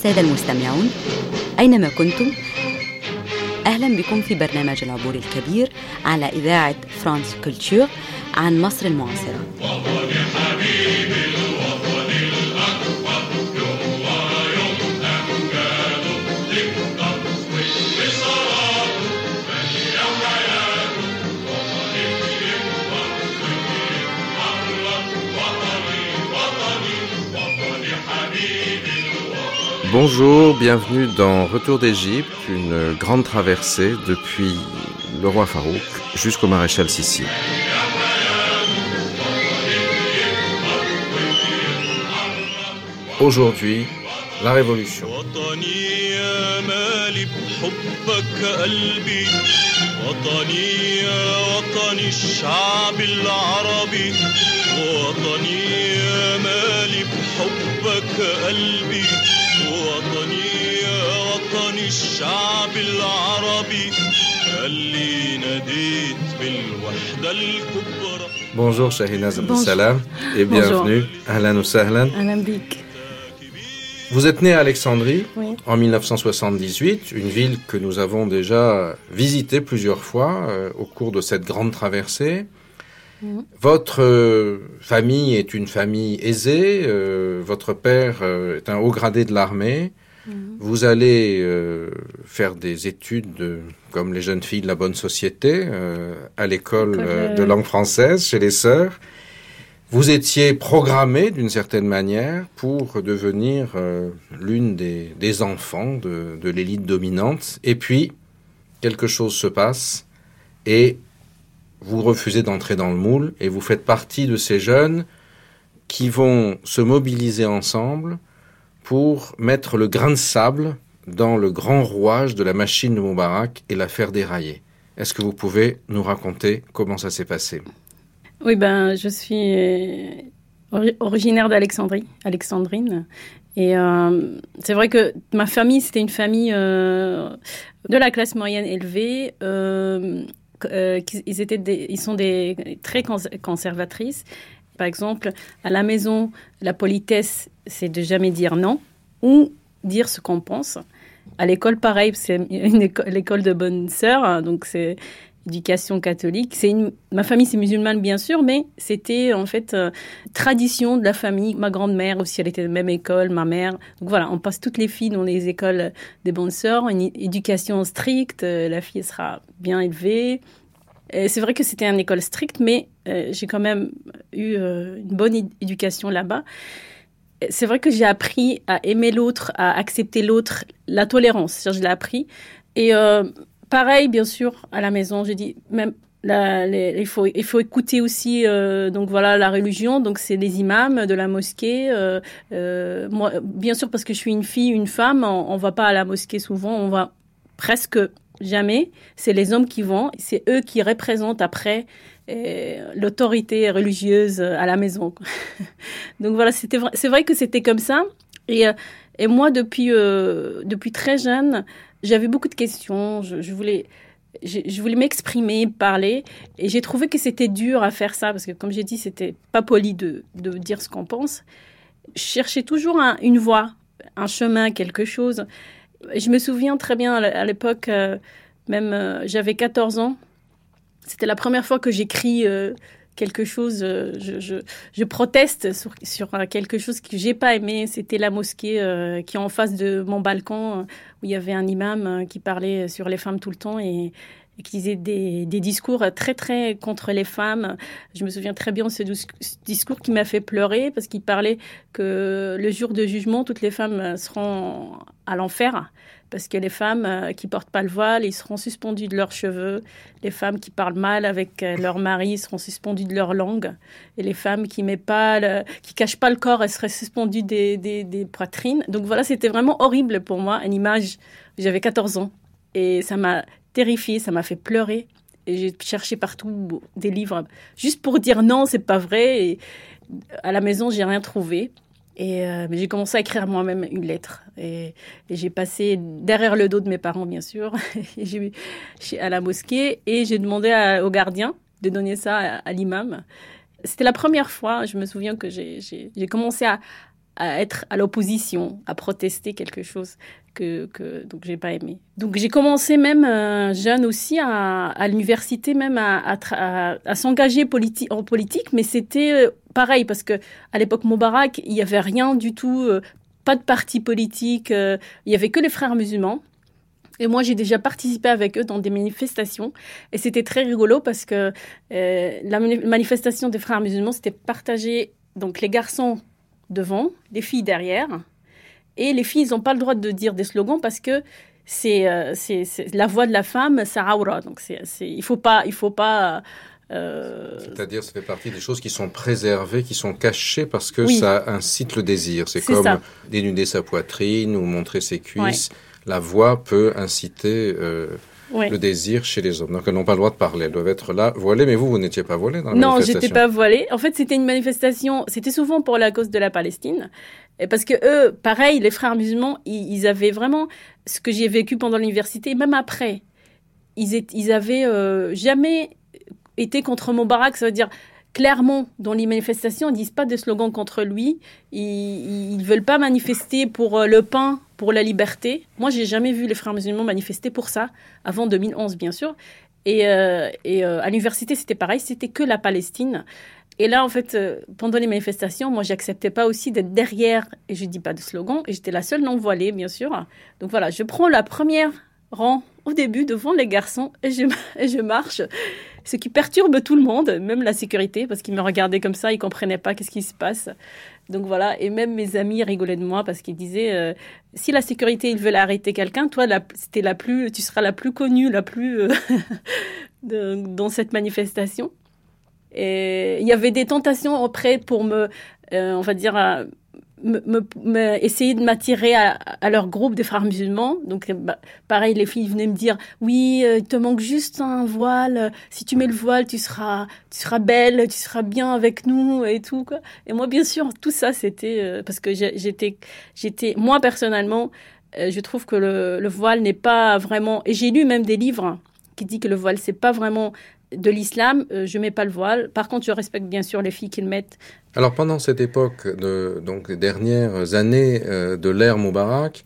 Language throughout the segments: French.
السادة المستمعون أينما كنتم؟ أهلا بكم في برنامج العبور الكبير على إذاعة فرانس كولتور عن مصر المعاصرة. Bonjour, bienvenue dans Retour d'Égypte, une grande traversée depuis le roi Farouk jusqu'au maréchal Sissi. Aujourd'hui, la révolution. Bonjour Shahinaz Abdel Salam et bienvenue. Ahlan ou sahlan. Vous êtes né à Alexandrie en 1978, une ville que nous avons déjà visitée plusieurs fois euh, au cours de cette grande traversée. Votre euh, famille est une famille aisée, euh, votre père est un haut gradé de l'armée, Mhm. Vous allez euh, faire des études comme les jeunes filles de la bonne société euh, à l'école euh, de langue française chez les sœurs. Vous étiez programmée d'une certaine manière pour devenir l'une des, enfants de, de l'élite dominante. Et puis, quelque chose se passe et vous refusez d'entrer dans le moule et vous faites partie de ces jeunes qui vont se mobiliser ensemble pour mettre le grain de sable dans le grand rouage de la machine de Moubarak et la faire dérailler. Est-ce que vous pouvez nous raconter comment ça s'est passé? Oui, ben, je suis euh, originaire d'Alexandrie, Alexandrine. Et euh, c'est vrai que ma famille, c'était une famille euh, de la classe moyenne élevée. ils, étaient ils sont des, très conservatrices. Par exemple, à la maison, la politesse, c'est de jamais dire non ou dire ce qu'on pense. À l'école, pareil, c'est l'école de bonnes sœurs, hein, donc c'est éducation catholique. C'est ma famille, c'est musulmane bien sûr, mais c'était en fait euh, tradition de la famille. Ma grand-mère aussi, elle était de la même école, ma mère. Donc voilà, on passe toutes les filles dans les écoles des bonnes sœurs, une éducation stricte. Euh, la fille sera bien élevée, c'est vrai que c'était une école stricte, mais euh, j'ai quand même eu euh, une bonne éducation là-bas. C'est vrai que j'ai appris à aimer l'autre, à accepter l'autre, la tolérance. Je l'ai appris. Et euh, pareil, bien sûr, à la maison, j'ai dit même il, faut, écouter aussi donc voilà la religion donc c'est les imams de la mosquée moi bien sûr parce que je suis une fille une femme on, on va pas à la mosquée souvent on va presque Jamais. C'est les hommes qui vont. C'est eux qui représentent après euh, l'autorité religieuse à la maison. Donc voilà, c'était c'est vrai que c'était comme ça. Et, euh, moi, depuis, euh, depuis très jeune, j'avais beaucoup de questions. Je, voulais, je, voulais m'exprimer, parler. Et j'ai trouvé que c'était dur à faire ça parce que, comme j'ai dit, c'était pas poli de, de dire ce qu'on pense. Je cherchais toujours une voie, un chemin, quelque chose. Je me souviens très bien à l'époque, euh, même euh, j'avais 14 ans. C'était la première fois que j'écris euh, quelque chose. Je, proteste sur, sur, quelque chose que j'ai pas aimé. C'était la mosquée qui est en face de mon balcon où il y avait un imam qui parlait sur les femmes tout le temps et, qui disait des, discours très très contre les femmes. Je me souviens très bien de ce discours qui m'a fait pleurer parce qu'il parlait que le jour de jugement, toutes les femmes seront à l'enfer parce que les femmes qui portent pas le voile, ils seront suspendues de leurs cheveux. Les femmes qui parlent mal avec leur mari seront suspendues de leur langue. Et les femmes qui met pas, qui cachent pas le corps, elles seraient suspendues des poitrines. Donc voilà, c'était vraiment horrible pour moi, une image. J'avais 14 ans et ça m'a terrifiée, ça m'a fait pleurer. Et j'ai cherché partout des livres juste pour dire non, c'est pas vrai. Et à la maison, j'ai rien trouvé. Et euh, j'ai commencé à écrire moi-même une lettre. Et, j'ai passé derrière le dos de mes parents, bien sûr, à la mosquée. Et j'ai demandé au gardien de donner ça à, l'imam. C'était la première fois, je me souviens que j'ai commencé à, à être à l'opposition, à protester quelque chose que, que donc j'ai pas aimé. Donc j'ai commencé même euh, jeune aussi à, l'université même à, s'engager en politique, mais c'était euh, pareil parce que à l'époque Moubarak il y avait rien du tout, euh, pas de parti politique, il y avait que les frères musulmans. Et moi, j'ai déjà participé avec eux dans des manifestations. Et c'était très rigolo parce que la manifestation des frères musulmans, c'était partager donc les garçons devant, les filles derrière. Et les filles, ils n'ont pas le droit de dire des slogans parce que c'est euh, la voix de la femme, c'est aura. Donc c'est il faut pas, il faut pas. Euh... C'est-à-dire, ça fait partie des choses qui sont préservées, qui sont cachées parce que ça incite le désir. C'est comme dénuder sa poitrine ou montrer ses cuisses. La voix peut inciter euh, le désir chez les hommes. Donc elles n'ont pas le droit de parler, elles doivent être là voilées, mais vous, vous n'étiez pas voilée dans la non, manifestation Non, j'étais pas voilée. En fait, c'était une manifestation, c'était souvent pour la cause de la Palestine. Et parce que eux, pareil, les frères musulmans, ils, avaient vraiment ce que j'ai vécu pendant l'université, même après. Ils, ils avaient euh, jamais été contre Moubarak, ça veut dire clairement, dans les manifestations, ils disent pas de slogan contre lui. Ils ne veulent pas manifester pour euh, le pain, pour la liberté. Moi, j'ai jamais vu les frères musulmans manifester pour ça, avant 2011, bien sûr. Et, euh, euh, à l'université, c'était pareil, c'était que la Palestine. Et là, en fait, pendant les manifestations, moi, j'acceptais pas aussi d'être derrière, et je dis pas de slogan, et j'étais la seule non voilée, bien sûr. Donc voilà, je prends la première rang au début devant les garçons, et je marche ce qui perturbe tout le monde, même la sécurité, parce qu'ils me regardaient comme ça, ils comprenaient pas qu'est-ce qui se passe. Donc voilà, et même mes amis rigolaient de moi parce qu'ils disaient euh, si la sécurité ils veulent arrêter quelqu'un, toi c'était la plus, tu seras la plus connue, la plus euh, dans cette manifestation. Et il y avait des tentations auprès pour me, euh, on va dire, me, essayer de m'attirer à, leur groupe des frères musulmans. Donc, bah, pareil, les filles venaient me dire, oui, euh, il te manque juste un voile. Si tu mets le voile, tu seras, tu seras belle, tu seras bien avec nous et tout. Quoi. Et moi, bien sûr, tout ça, c'était euh, parce que j'étais, j'étais, moi personnellement, euh, je trouve que le, le voile n'est pas vraiment. Et j'ai lu même des livres qui disent que le voile, c'est pas vraiment de l'islam, je je mets pas le voile. Par contre, je respecte bien sûr les filles qui le mettent alors pendant cette époque, de, donc les dernières années euh, de l'ère Moubarak,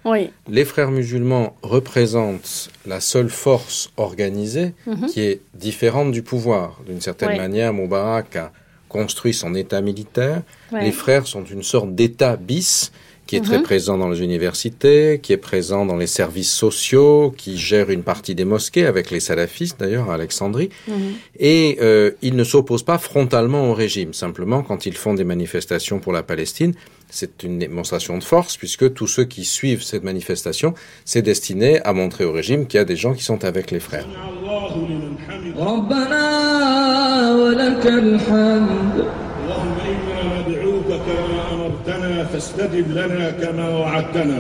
les frères musulmans représentent la seule force organisée mhm. qui est différente du pouvoir. D'une certaine manière, Moubarak a construit son État militaire. Les frères sont une sorte d'État bis qui est très mhm. présent dans les universités, qui est présent dans les services sociaux, qui gère une partie des mosquées avec les salafistes d'ailleurs à Alexandrie. Mhm. Et euh, ils ne s'opposent pas frontalement au régime. Simplement, quand ils font des manifestations pour la Palestine, c'est une démonstration de force puisque tous ceux qui suivent cette manifestation, c'est destiné à montrer au régime qu'il y a des gens qui sont avec les frères. فاستجب لنا كما وعدتنا.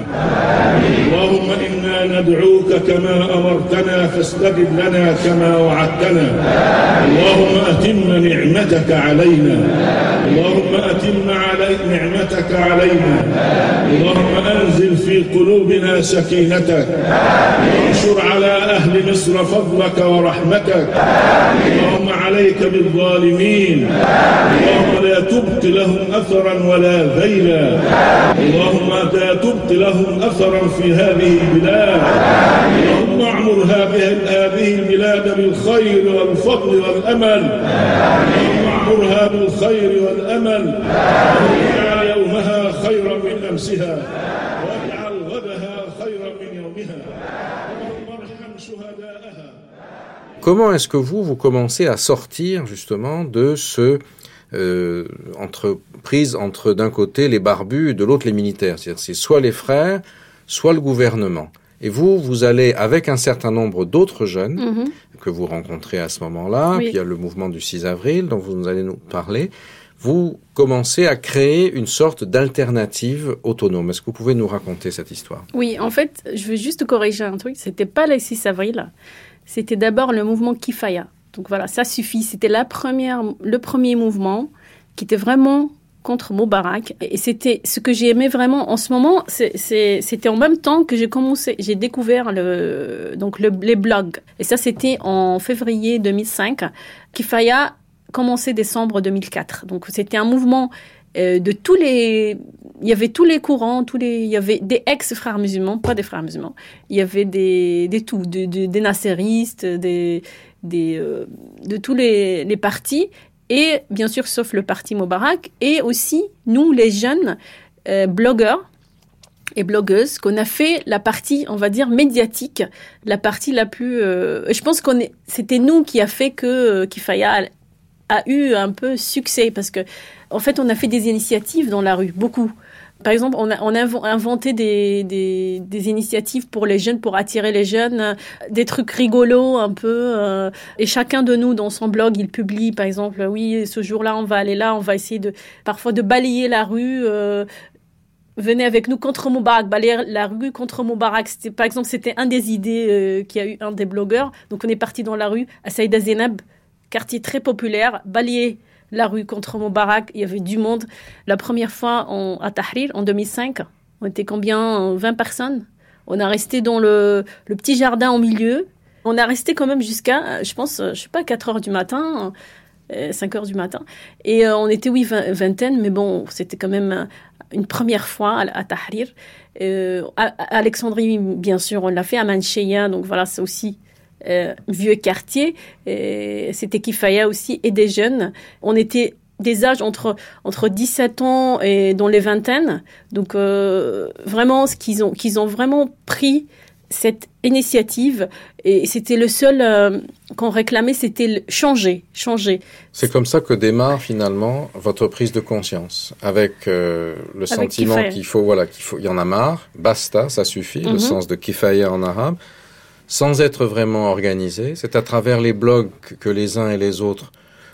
اللهم إنا ندعوك كما أمرتنا فاستجب لنا كما وعدتنا. اللهم أتم نعمتك علينا. اللهم أتم علي نعمتك علينا. اللهم أنزل في قلوبنا سكينتك. وانشر على أهل مصر فضلك ورحمتك. اللهم عليك بالظالمين. اللهم لا تبق لهم أثرا ولا ذيلا. اللهم لا تبق لهم أثرا في هذه البلاد. اللهم اعمر هذه البلاد بالخير والفضل والأمل. اللهم اعمرها بالخير والأمل. واجعل يومها خيرا من أمسها. Comment est-ce que vous, vous commencez à sortir justement de ce euh, entre, prise entre d'un côté les barbus et de l'autre les militaires? C'est-à-dire c'est soit les frères, soit le gouvernement. Et vous, vous allez avec un certain nombre d'autres jeunes mhm. que vous rencontrez à ce moment-là, puis il y a le mouvement du 6 avril dont vous allez nous parler. Vous commencez à créer une sorte d'alternative autonome. Est-ce que vous pouvez nous raconter cette histoire? Oui, en fait, je veux juste corriger un truc. C'était pas le 6 avril. C'était d'abord le mouvement Kifaya. Donc voilà, ça suffit. C'était la première, le premier mouvement qui était vraiment contre Moubarak. Et c'était ce que j'ai aimé vraiment en ce moment. C'était en même temps que j'ai commencé, j'ai découvert donc les blogs. Et ça, c'était en février 2005. Kifaya commençait décembre 2004. Donc c'était un mouvement euh, de tous les il y avait tous les courants, tous les, il y avait des ex-frères musulmans, pas des frères musulmans. Il y avait des, des tout, des, nasseristes, des, des, euh, de tous les, les partis. Et bien sûr, sauf le parti Moubarak. Et aussi, nous, les jeunes euh, blogueurs, et blogueuses qu'on a fait la partie, on va dire, médiatique, la partie la plus. Euh, je pense qu'on c'était nous qui a fait que Kifaya a, eu un peu succès parce que, en fait, on a fait des initiatives dans la rue, beaucoup. Par exemple, on a, inventé des, initiatives pour les jeunes, pour attirer les jeunes, des trucs rigolos un peu. Euh, et chacun de nous, dans son blog, il publie, par exemple, oui, ce jour-là, on va aller là, on va essayer de, parfois de balayer la rue, euh, venez avec nous contre Moubarak, balayer la rue contre Moubarak. Par exemple, c'était un des idées euh, eu un des blogueurs. Donc on est parti dans la rue à Saïda Zenab, quartier très populaire, balayer la rue contre Moubarak. Il y avait du monde. La première fois à Tahrir, en 2005, on était combien 20 personnes? On a resté dans le, petit jardin au milieu. On a resté quand même jusqu'à, je pense, je sais pas, 4 heures du matin. 5 heures du matin. Et euh, on était, oui, vingtaine, mais bon, c'était quand même une première fois à, Tahrir. Euh, Alexandrie, bien sûr, on l'a fait à Mancheya, donc voilà, c'est aussi euh, vieux quartier. C'était Kifaya aussi, et des jeunes. On était des âges entre, entre 17 ans et dans les vingtaines. Donc, euh, vraiment, ce qu'ils ont, qu'ils ont vraiment pris cette initiative et c'était le seul euh, qu'on réclamait, c'était changer, changer. C'est comme ça que démarre finalement votre prise de conscience, avec euh, le sentiment qu'il faut, voilà, qu'il faut, il y en a marre, basta, ça suffit, le mhm. sens de kifaya en arabe, sans être vraiment organisé. C'est à travers les blogs que les uns et les autres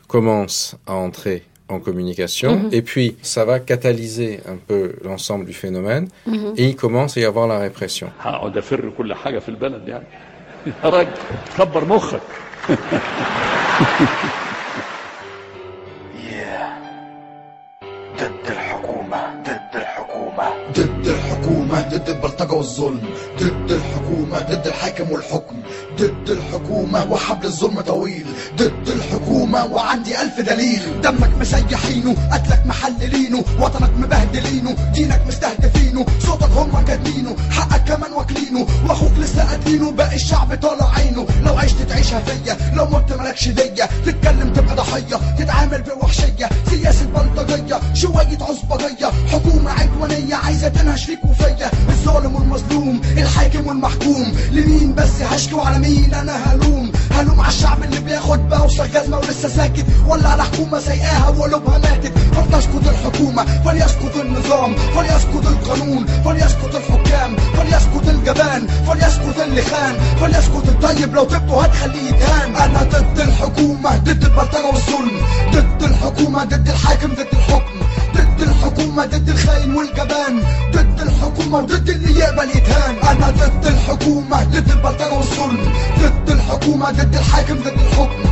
commencent à entrer en communication. Mhm. Et puis, ça va catalyser un peu l'ensemble du phénomène. Mhm. Et il commence à y avoir la répression. ضد الحكومة ضد البلطجة والظلم ضد الحكومة ضد الحاكم والحكم ضد الحكومة وحبل الظلم طويل ضد الحكومة وعندي ألف دليل. دمك مسيحينه قتلك محللينه وطنك مبهدلينه دينك مستهدفينه صوتك هم كاتبينه حقك كمان واكلينه واخوك لسه قاتلينه باقي الشعب طالع عينه. لو عشت تعيشها فيا لو مت مالكش دية تتكلم تبقى ضحية تتعامل بوحشية سياسة بلطجية شوية عصبجية حكومة عدوانية عايزة تنهش فيك وفيا. الظالم والمظلوم الحاكم والمحكوم لمين بس هشكو على مين أنا هلوم؟ هلوم على الشعب اللي بياخد بوصة جزمة ولسه ساكت. ولا على حكومة سايقاها وقلوبها ماتت فلتسقط الحكومة فليسقط النظام فليسقط القانون فليسقط الحكام فليسقط الجبان فليسقط اللي خان فليسقط الطيب. لو تبته هتخليه يتهان. أنا ضد الحكومة ضد البلطجة والظلم ضد الحكومة ضد الحاكم ضد الحكم. ضد الحكومة ضد الخاين والجبان ضد الحكومة وضد اللي يقبل يتهان أنا ضد الحكومة ضد البلطجة والظلم ضد الحكومة ضد الحاكم ضد الحكم.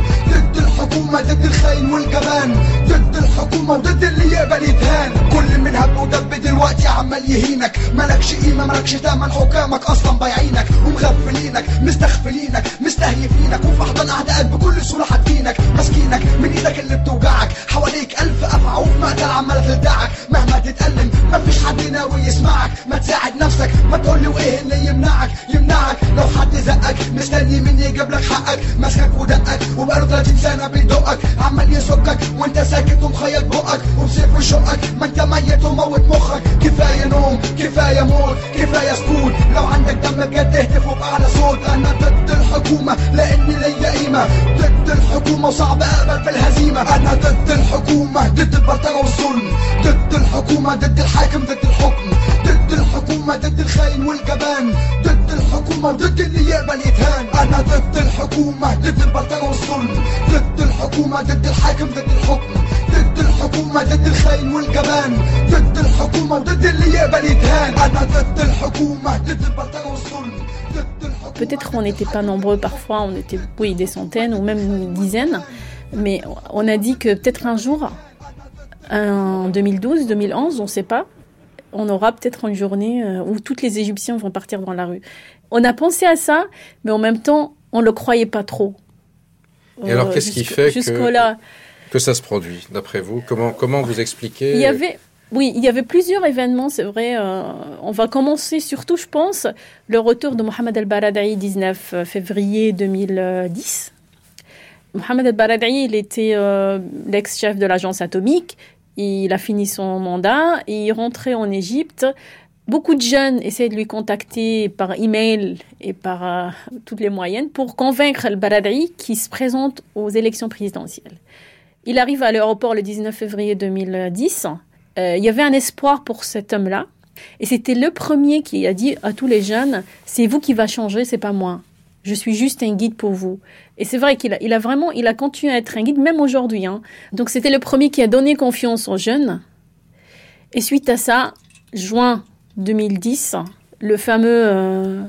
الحكومة ضد الخاين والجبان ضد الحكومة وضد اللي يقبل يتهان كل من هب ودب دلوقتي عمال يهينك. مالكش قيمة مالكش تمن حكامك أصلا بايعينك. ومغفلينك مستغفلينك مستهيفينك وفي احضان اعدائك بكل سهولة حاطينك ماسكينك من إيدك اللي بتوجعك. حواليك ألف افعى وفي مقتل عمالة تلدعك مهما تتألم مفيش حد ناوي يسمعك. ما تساعد نفسك ما تقولي وإيه اللي يمنعك. يمنعك لو حد زقك مستني مين يجيب لك حقك. ماسكك ودقك وبقاله 30 سنة بيدقك عمال يسكك وانت ساكت ومخيط بقك وبسيف وشقك ما انت ميت وموت مخك. كفاية نوم كفاية موت كفاية سكوت لو عندك دم بجد اهتف وبأعلى صوت. أنا ضد الحكومة لأني ليا قيمة. ضد الحكومة وصعب أقبل في الهزيمة. أنا ضد الحكومة ضد البلطجة والظلم. ضد الحكومة ضد الحاكم ضد الحكم. الحكومة ضد الخاين والجبان ضد الحكومة وضد اللي يقبل يتهان انا ضد الحكومة ضد البلطجة والظلم ضد الحكومة ضد الحاكم ضد الحكم ضد الحكومة ضد الخاين والجبان ضد الحكومة وضد اللي يقبل يتهان انا ضد الحكومة ضد البلطجة والظلم Peut-être qu'on n'était pas nombreux parfois, on était oui, des centaines ou même une dizaine, mais on a dit que peut-être un jour, en 2012, 2011, on ne sait pas, on aura peut-être une journée euh, où toutes les Égyptiens vont partir dans la rue. On a pensé à ça, mais en même temps, on ne le croyait pas trop. Et alors, qu'est-ce qui fait que, là, que ça se produit, d'après vous? Comment, comment vous expliquez? Il y avait, Oui, il y avait plusieurs événements, c'est vrai. Euh, on va commencer surtout, je pense, le retour de Mohamed El-Baradei, 19 février 2010. Mohamed El-Baradei, il était euh, l'ex-chef de l'agence atomique. Il a fini son mandat et il rentrait en Égypte. Beaucoup de jeunes essaient de lui contacter par email et par euh, toutes les moyens pour convaincre El-Baradei qui se présente aux élections présidentielles. Il arrive à l'aéroport le 19 février 2010. Euh, il y avait un espoir pour cet homme-là. Et c'était le premier qui a dit à tous les jeunes, c'est vous qui va changer, c'est pas moi. Je suis juste un guide pour vous. Et c'est vrai qu'il a, il a vraiment, il a continué à être un guide, même aujourd'hui. Hein. Donc c'était le premier qui a donné confiance aux jeunes. Et suite à ça, juin 2010, le fameux euh,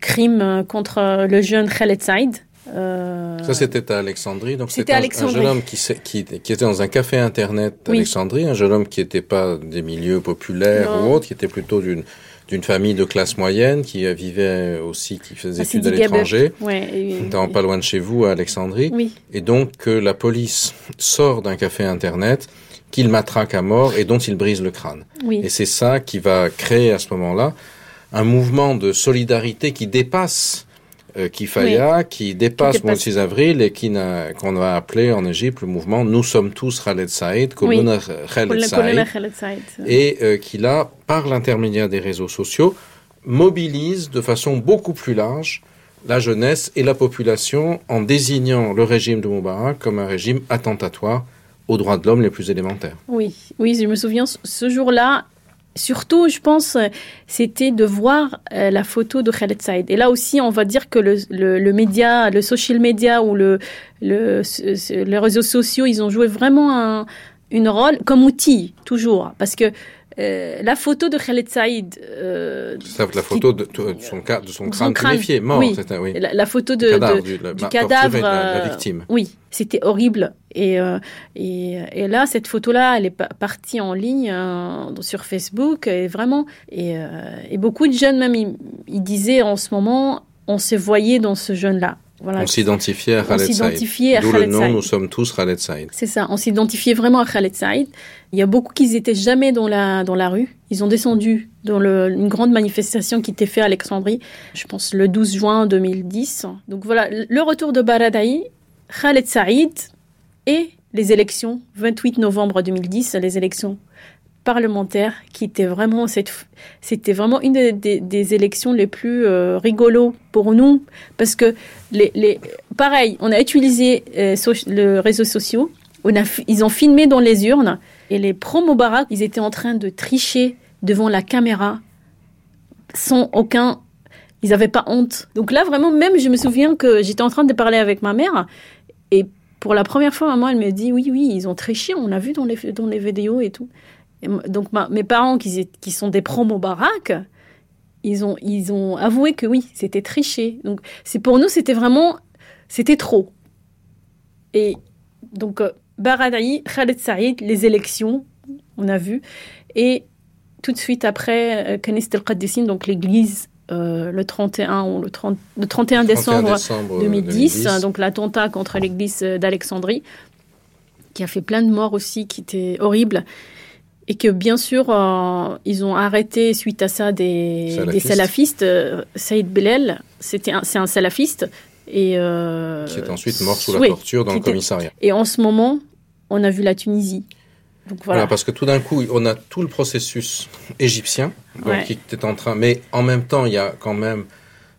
crime contre le jeune Khaled Saïd, euh, Ça, c'était à Alexandrie. Donc, c'était un, un, jeune homme qui, qui, qui, était dans un café internet d'Alexandrie, un jeune homme qui n'était pas des milieux populaires ou autres, qui était plutôt d'une d'une famille de classe moyenne qui vivait aussi, qui faisait des études à l'étranger, ouais, pas loin de chez vous, à Alexandrie. Oui. Et donc, que la police sort d'un café internet, qu'il matraque à mort et dont il brise le crâne. Oui. Et c'est ça qui va créer à ce moment-là un mouvement de solidarité qui dépasse euh, Kifaya, qui dépasse le 6 avril et qui qu'on va appeler en Égypte le mouvement Nous sommes tous Khaled Saïd, oui. Khaled Saïd, et euh, qui là, par l'intermédiaire des réseaux sociaux, mobilise de façon beaucoup plus large la jeunesse et la population en désignant le régime de Moubarak comme un régime attentatoire aux droits de l'homme les plus élémentaires. Oui, oui, je me souviens, ce jour-là, surtout, je pense, c'était de voir euh, la photo de Khaled Saïd. Et là aussi, on va dire que le, média, le social media ou le, les réseaux sociaux, ils ont joué vraiment un une rôle comme outil, toujours. Parce que euh, la photo de Khaled Saïd. Euh, la photo de, de, son, de son crâne tuméfié, mort. Oui. oui. La, photo de, cadavre, du, cadavre. La, la, victime. Oui, c'était horrible. Et, euh, et, et, là, cette photo-là, elle est partie en ligne euh, sur Facebook. Et vraiment, et, euh, et beaucoup de jeunes, même, ils, ils, disaient en ce moment, on se voyait dans ce jeune-là. Voilà. On s'identifiait à Khaled Saïd. D'où le nom, nous sommes tous Khaled Saïd. C'est ça, on s'identifiait vraiment à Khaled Saïd. Il y a beaucoup qui n'étaient jamais dans la, dans la rue. Ils ont descendu dans le, une grande manifestation qui était faite à Alexandrie, je pense le 12 juin 2010. Donc voilà, le retour de Baradaï, Khaled Saïd et les élections, 28 novembre 2010, les élections parlementaire qui était vraiment c'était vraiment une des, élections les plus euh, rigolos pour nous. Parce que les, les pareil on a utilisé euh, le réseau social. A ils ont filmé dans les urnes. Et les promo Barak ils étaient en train de tricher devant la caméra sans aucun ils n'avaient pas honte. Donc là vraiment même je me souviens que j'étais en train de parler avec ma mère et pour la première fois, maman, elle me dit oui, oui, ils ont triché, on l'a vu dans les, dans les vidéos et tout donc mes parents qui, qui sont des promos baraques, ils ont, ils ont avoué que oui, c'était triché. Donc c'est pour nous, c'était vraiment, c'était trop. Et donc euh, Baradaï, Khaled Saïd, les élections, on a vu, et tout de suite après, euh, Kanis el donc l'église euh, le 31 ou le, 30, le 31 décembre, 2010, 2010, donc l'attentat contre l'église d'Alexandrie, qui a fait plein de morts aussi, qui était horrible et que bien sûr, euh, ils ont arrêté suite à ça des salafistes. Des salafistes. Euh, Saïd Belel, c'est un salafiste. Et, euh, qui est ensuite mort sous la torture dans le commissariat. Et en ce moment, on a vu la Tunisie. Donc, voilà. voilà. parce que tout d'un coup, on a tout le processus égyptien donc, qui était en train, mais en même temps, il y a quand même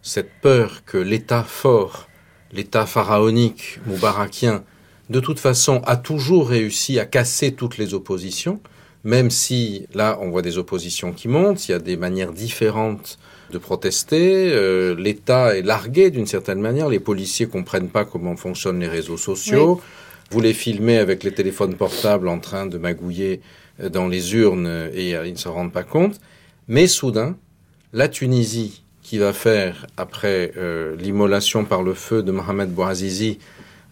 cette peur que l'État fort, l'État pharaonique, moubarakien, de toute façon, a toujours réussi à casser toutes les oppositions même si là on voit des oppositions qui montent, il y a des manières différentes de protester, euh, l'État est largué d'une certaine manière, les policiers comprennent pas comment fonctionnent les réseaux sociaux, vous les filmez avec les téléphones portables en train de magouiller euh, dans les urnes et euh, ils ne se rendent pas compte, mais soudain, la Tunisie qui va faire après l'immolation par le feu de Mohamed Bouazizi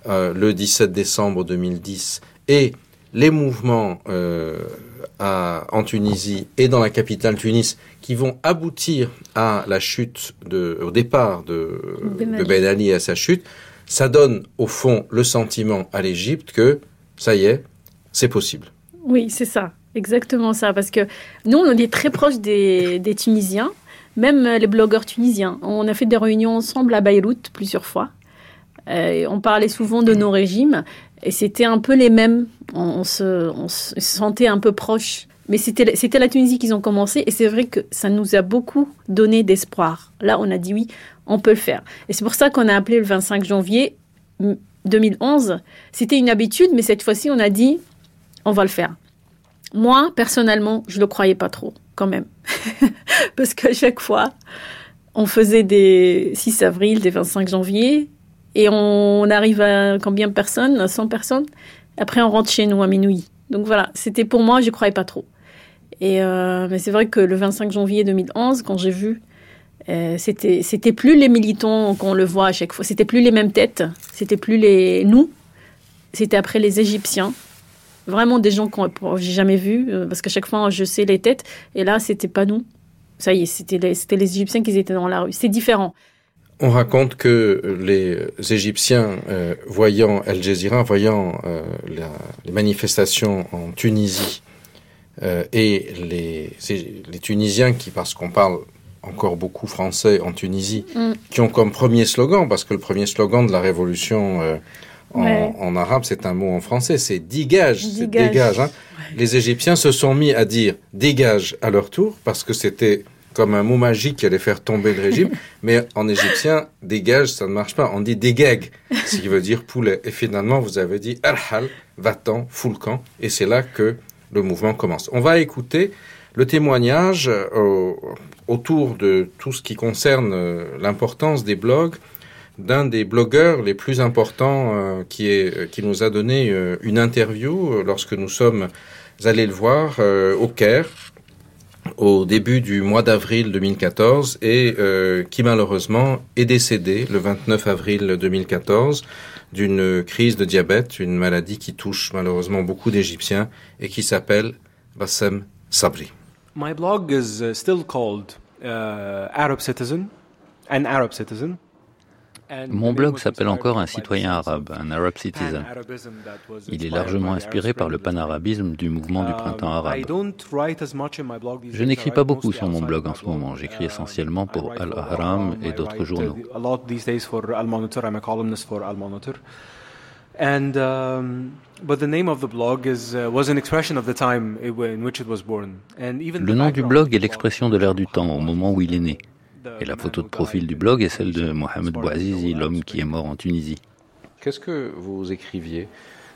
le 17 décembre 2010 et les mouvements en Tunisie et dans la capitale Tunis qui vont aboutir à la chute de, au départ de, de Ben Ali et à sa chute, ça donne au fond le sentiment à l'Égypte que ça y est, c'est possible. Oui, c'est ça. exactement ça. Parce que nous, on est très proches des, des Tunisiens, même les blogueurs tunisiens. On a fait des réunions ensemble à Beyrouth plusieurs fois. Euh, on parlait souvent de nos régimes et c'était un peu les mêmes. On, se, se sentait un peu proches. Mais c'était la Tunisie qu'ils ont commencé et c'est vrai que ça nous a beaucoup donné d'espoir. Là, on a dit oui, on peut le faire. Et c'est pour ça qu'on a appelé le 25 janvier 2011. C'était une habitude, mais cette fois-ci, on a dit on va le faire. Moi, personnellement, je ne le croyais pas trop, quand même. Parce qu'à chaque fois, on faisait des 6 avril, des 25 janvier, et on arrive à combien de personnes 100 personnes? Après, on rentre chez nous à minuit. Donc voilà, c'était pour moi, je croyais pas trop. Et euh, mais c'est vrai que le 25 janvier 2011, quand j'ai vu, euh, c'était c'était plus les militants qu'on le voit à chaque fois. C'était plus les mêmes têtes. C'était plus les nous. C'était après les Égyptiens. Vraiment des gens que j'ai jamais vus euh, parce qu'à chaque fois je sais les têtes et là c'était pas nous. Ça y est, c'était les, les Égyptiens qui étaient dans la rue. C'est différent. On raconte que les Égyptiens, euh, voyant Al Jazeera, voyant euh, la, les manifestations en Tunisie, euh, et les, les, Tunisiens qui, parce qu'on parle encore beaucoup français en Tunisie, mm. qui ont comme premier slogan, parce que le premier slogan de la révolution en, ouais. en, arabe, c'est un mot en français, c'est dégage, dégage. Hein. Ouais. Les Égyptiens se sont mis à dire dégage à leur tour, parce que c'était comme un mot magique qui allait faire tomber le régime. Mais en égyptien, dégage, ça ne marche pas. On dit dégag, ce qui veut dire poulet. Et finalement, vous avez dit arhal, va-t'en, camp. Et c'est là que le mouvement commence. On va écouter le témoignage euh, autour de tout ce qui concerne euh, l'importance des blogs d'un des blogueurs les plus importants euh, qui, est, qui nous a donné une interview lorsque nous sommes allés le voir au Caire au début du mois d'avril 2014 et euh, qui malheureusement est décédé le 29 avril 2014 d'une crise de diabète, une maladie qui touche malheureusement beaucoup d'Égyptiens et qui s'appelle Bassem Sabri. My blog is uh, still called uh, Arab Citizen, an Arab Citizen. Mon blog s'appelle encore Un citoyen arabe, un Arab Citizen. Il est largement inspiré par le panarabisme du mouvement du printemps arabe. Je n'écris pas beaucoup sur mon blog en ce moment. J'écris essentiellement pour Al-Ahram et d'autres journaux. And um, but the name of the blog is uh, was an expression of the time in which it was born. And even le nom du blog est l'expression de l'ère du temps au moment où il est né. Et la photo de profil du blog est celle de Mohamed Bouazizi, l'homme qui est mort en Tunisie. Qu'est-ce que vous écriviez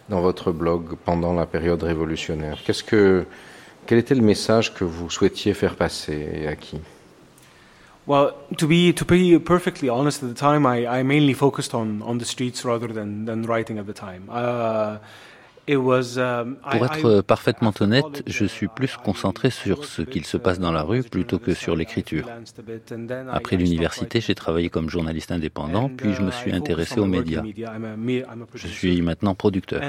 dans votre blog pendant la période révolutionnaire? Qu'est-ce que quel était le message que vous souhaitiez faire passer et à qui? Well, to be to be perfectly honest, at the time, I, I mainly focused on on the streets rather than than writing at the time. Uh, Pour être parfaitement honnête, je suis plus concentré sur ce qu'il se passe dans la rue plutôt que sur l'écriture. Après l'université, j'ai travaillé comme journaliste indépendant, puis je me suis intéressé aux médias. Je suis maintenant producteur.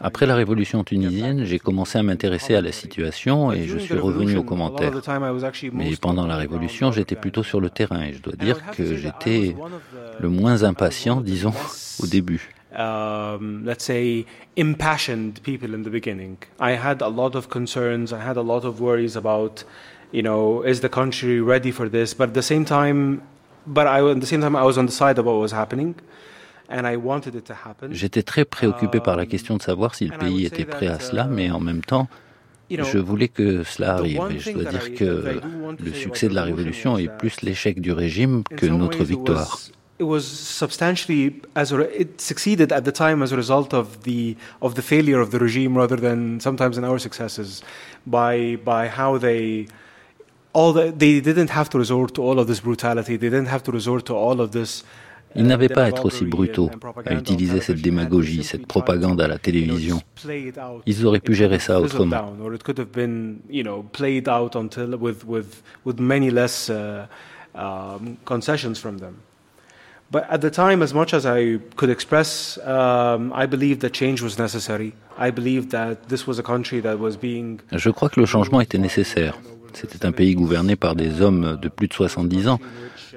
Après la révolution tunisienne, j'ai commencé à m'intéresser à la situation et je suis revenu aux commentaires. Mais pendant la révolution, j'étais plutôt sur le terrain et je dois dire que j'étais le moins impatient, disons, au début. Um, let's say impassioned people in the beginning. I had a lot of concerns. I had a lot of worries about, you know, is the country ready for this? But at the same time, but I, at the same time, I was on the side of what was happening. J'étais très préoccupé par la question de savoir si le pays était prêt à cela, mais en même temps, je voulais que cela arrive et je dois dire que le succès de la révolution est plus l'échec du régime que notre victoire. It was substantially as a, it succeeded at the time as a result of the of the failure of the regime rather than sometimes in our successes by by how they all the, they didn't have to resort to all of this brutality they didn't have to resort to all of this Ils n'avaient pas à être aussi brutaux, à utiliser cette démagogie, cette propagande à la télévision. Ils auraient pu gérer ça autrement. But at the time, as much as I could express, um, I believed that change was necessary. I believed that this was a country that was being. Je crois que le changement était nécessaire. C'était un pays gouverné par des hommes de plus de 70 ans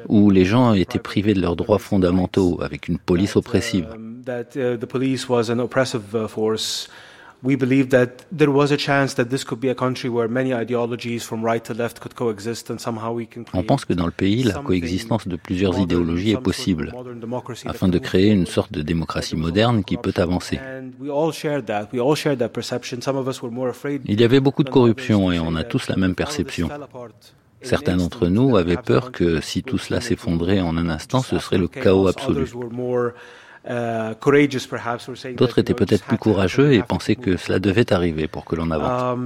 où les gens étaient privés de leurs droits fondamentaux avec une police oppressive. that the police was an oppressive force. We believed that there was a chance that this could be a country where many ideologies from right to left could coexist and somehow we can On pense que dans le pays, la coexistence de plusieurs idéologies est possible, afin de créer une sorte de démocratie moderne qui peut avancer. Il y avait beaucoup de corruption et on a tous la même perception. Certains d'entre nous avaient peur que si tout cela s'effondrait en un instant, ce serait le chaos absolu. D'autres étaient peut-être plus courageux et pensaient que cela devait arriver pour que l'on avance.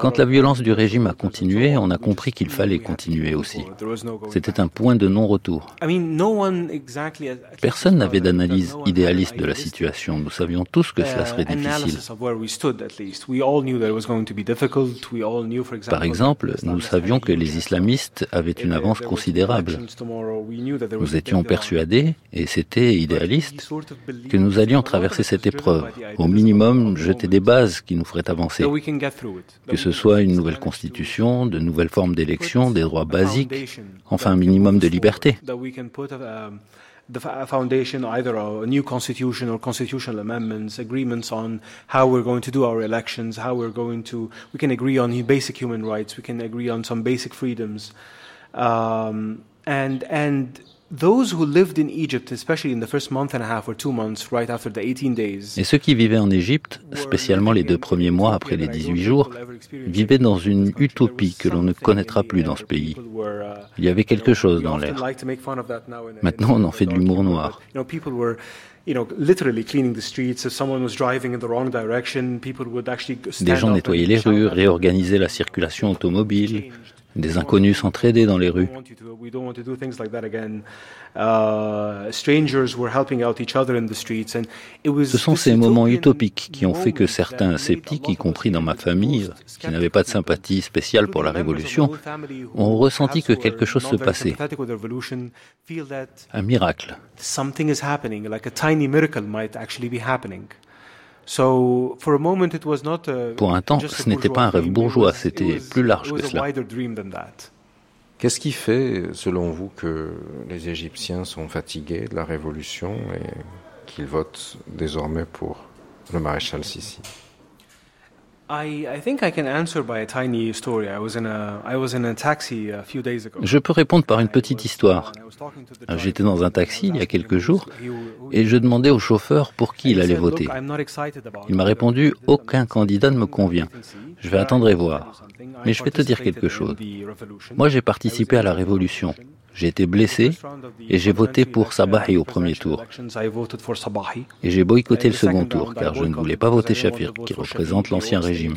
Quand la violence du régime a continué, on a compris qu'il fallait continuer aussi. C'était un point de non-retour. Personne n'avait d'analyse idéaliste de la situation. Nous savions tous que cela serait difficile. Par exemple, nous savions que les islamistes avaient une avance considérable. Nous étions persuadés, et c'était idéaliste, que nous allions traverser cette épreuve. Au minimum, jeter des bases qui nous feraient avancer. Que ce soit une nouvelle constitution, de nouvelles formes d'élection, des droits basiques, enfin un minimum de liberté. the foundation, either a new constitution or constitutional amendments, agreements on how we're going to do our elections, how we're going to, we can agree on basic human rights, we can agree on some basic freedoms. Um, and, and et ceux qui vivaient en Égypte, spécialement les deux premiers mois après les 18 jours, vivaient dans une utopie que l'on ne connaîtra plus dans ce pays. Il y avait quelque chose dans l'air. Maintenant, on en fait de l'humour noir. Des gens nettoyaient les rues, réorganisaient la circulation automobile, des inconnus s'entraidaient dans les rues. Ce sont ces moments utopiques qui ont fait que certains sceptiques, y compris dans ma famille, qui n'avaient pas de sympathie spéciale pour la révolution, ont ressenti que quelque chose se passait. Un miracle. Pour un temps, ce n'était pas un rêve bourgeois, c'était plus large que cela. Qu'est-ce qui fait, selon vous, que les Égyptiens sont fatigués de la révolution et qu'ils votent désormais pour le maréchal Sissi je peux répondre par une petite histoire. J'étais dans un taxi il y a quelques jours et je demandais au chauffeur pour qui il allait voter. Il m'a répondu aucun candidat ne me convient. Je vais attendre et voir. Mais je vais te dire quelque chose. Moi, j'ai participé à la révolution. J'ai été blessé et j'ai voté pour Sabahi au premier tour. Et j'ai boycotté le second tour car je ne voulais pas voter Shafir, qui représente l'ancien régime.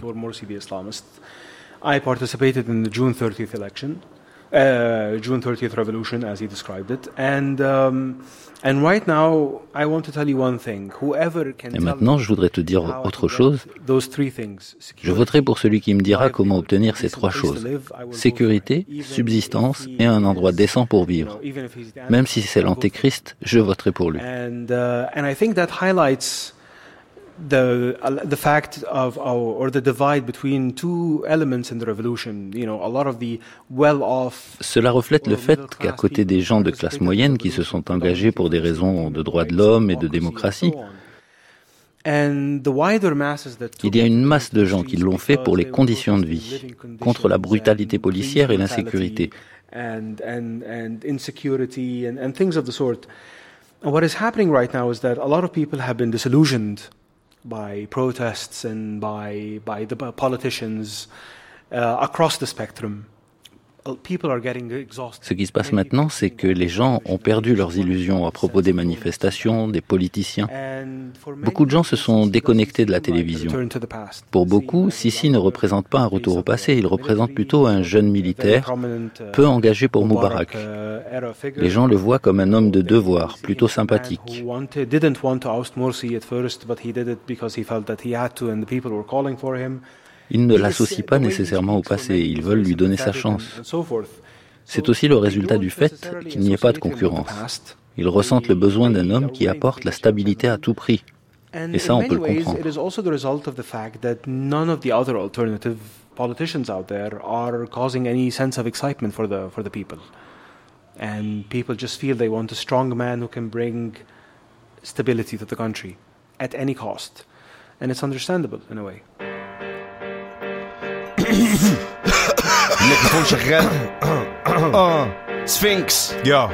Uh, June 30th revolution, as he described it. And, um, and right now, I want to tell you one thing. Whoever can Et maintenant, je voudrais te dire autre chose. Je voterai pour celui qui me dira comment obtenir ces trois choses. Sécurité, subsistance et un endroit décent pour vivre. Même si c'est l'antéchrist, je voterai pour lui. And, uh, and I think that highlights the the fact of or the divide between two elements in the revolution you know a lot of the well off Cela reflète le fait qu'à côté des gens de classe moyenne qui se sont engagés pour des raisons de droits de l'homme et de démocratie. il y a une masse de gens qui l'ont fait pour les conditions de vie, contre la brutalité policière et l'insécurité. And, by protests and by by the by politicians uh, across the spectrum. Ce qui se passe maintenant, c'est que les gens ont perdu leurs illusions à propos des manifestations, des politiciens. Beaucoup de gens se sont déconnectés de la télévision. Pour beaucoup, Sisi ne représente pas un retour au passé, il représente plutôt un jeune militaire peu engagé pour Moubarak. Les gens le voient comme un homme de devoir, plutôt sympathique. Ils ne l'associent pas nécessairement au passé, ils veulent lui donner sa chance. C'est aussi le résultat du fait qu'il n'y ait pas de concurrence. Ils ressentent le besoin d'un homme qui apporte la stabilité à tout prix. Et ça, on peut le comprendre. and people just feel they want a strong man who can bring stability to the country at any cost. And it's understandable in a way. الميكروفون شغال. آه. سفينكس يا.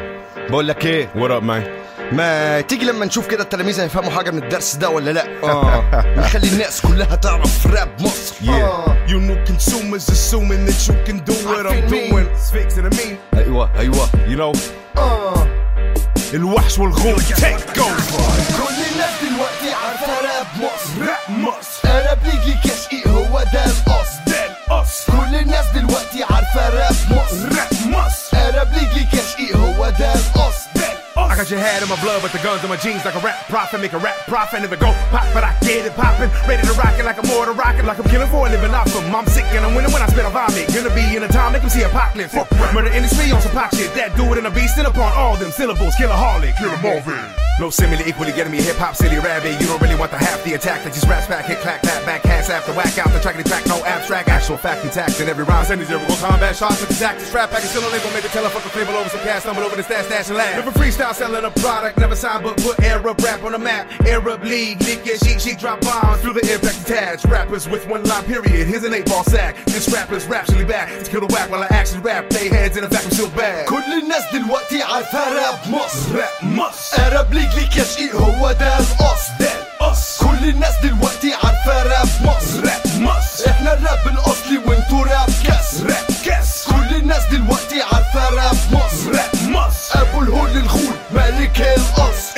بقول لك إيه؟ What up man? ما تيجي لما نشوف كده التلاميذ هيفهموا حاجة من الدرس ده ولا لأ؟ آه. نخلي الناس كلها تعرف راب مصر. Yeah. you new consumers assuming that you can do what I'm doing. Sphinx and I mean. أيوه أيوه. You know? آه. الوحش والغول take over. كل الناس دلوقتي عارفة راب مصر. راب مصر. دلوقتي عارفه راب مصر راب مصر راب ليجي كشقي هو ده القصد ده القص I got your head in my blood, but the guns in my jeans like a rap prophet. Make a rap profit, never go pop, but I get it poppin'. Ready to rock it like I'm more to rocket, like I'm killing for a living off them. I'm sick and I'm winning when I spit a vomit. Gonna be in a time they can see apocalypse. Murder industry on some pop shit. That do it in a beast and upon all them syllables. Kill a harlot, kill a Marvin. No simile equally getting me hip hop city rabbit. You don't really want the half the attack that just raps back, hit clack, clap back, hands after whack out the trackety track, no abstract, actual fact intact in every rhyme. Send these go combat shots with the tact, this rap pack is still a label, maybe tell a fucking fable over some cash, stumble over the stash, stash and laugh. Never freestyle selling a product, never sign but put Arab rap on the map. Arab league, leak your sheet, she drop bombs through the impact attached. Rappers with one line period, here's an eight ball sack. This rapper's raptually back to kill the whack while I actually rap. They heads in a vacuum still bad. كل الناس دلوقتي عارفه راب مصر Rap must, رجليك كاشئ هو ده الأصل كل الناس دلوقتي عارفة راب مصر راب مصر إحنا الراب الأصلي وانتو راب كاس راب كاس. كل الناس دلوقتي عارفة راب مصر راب مصر أبو الهول الخول ملك القص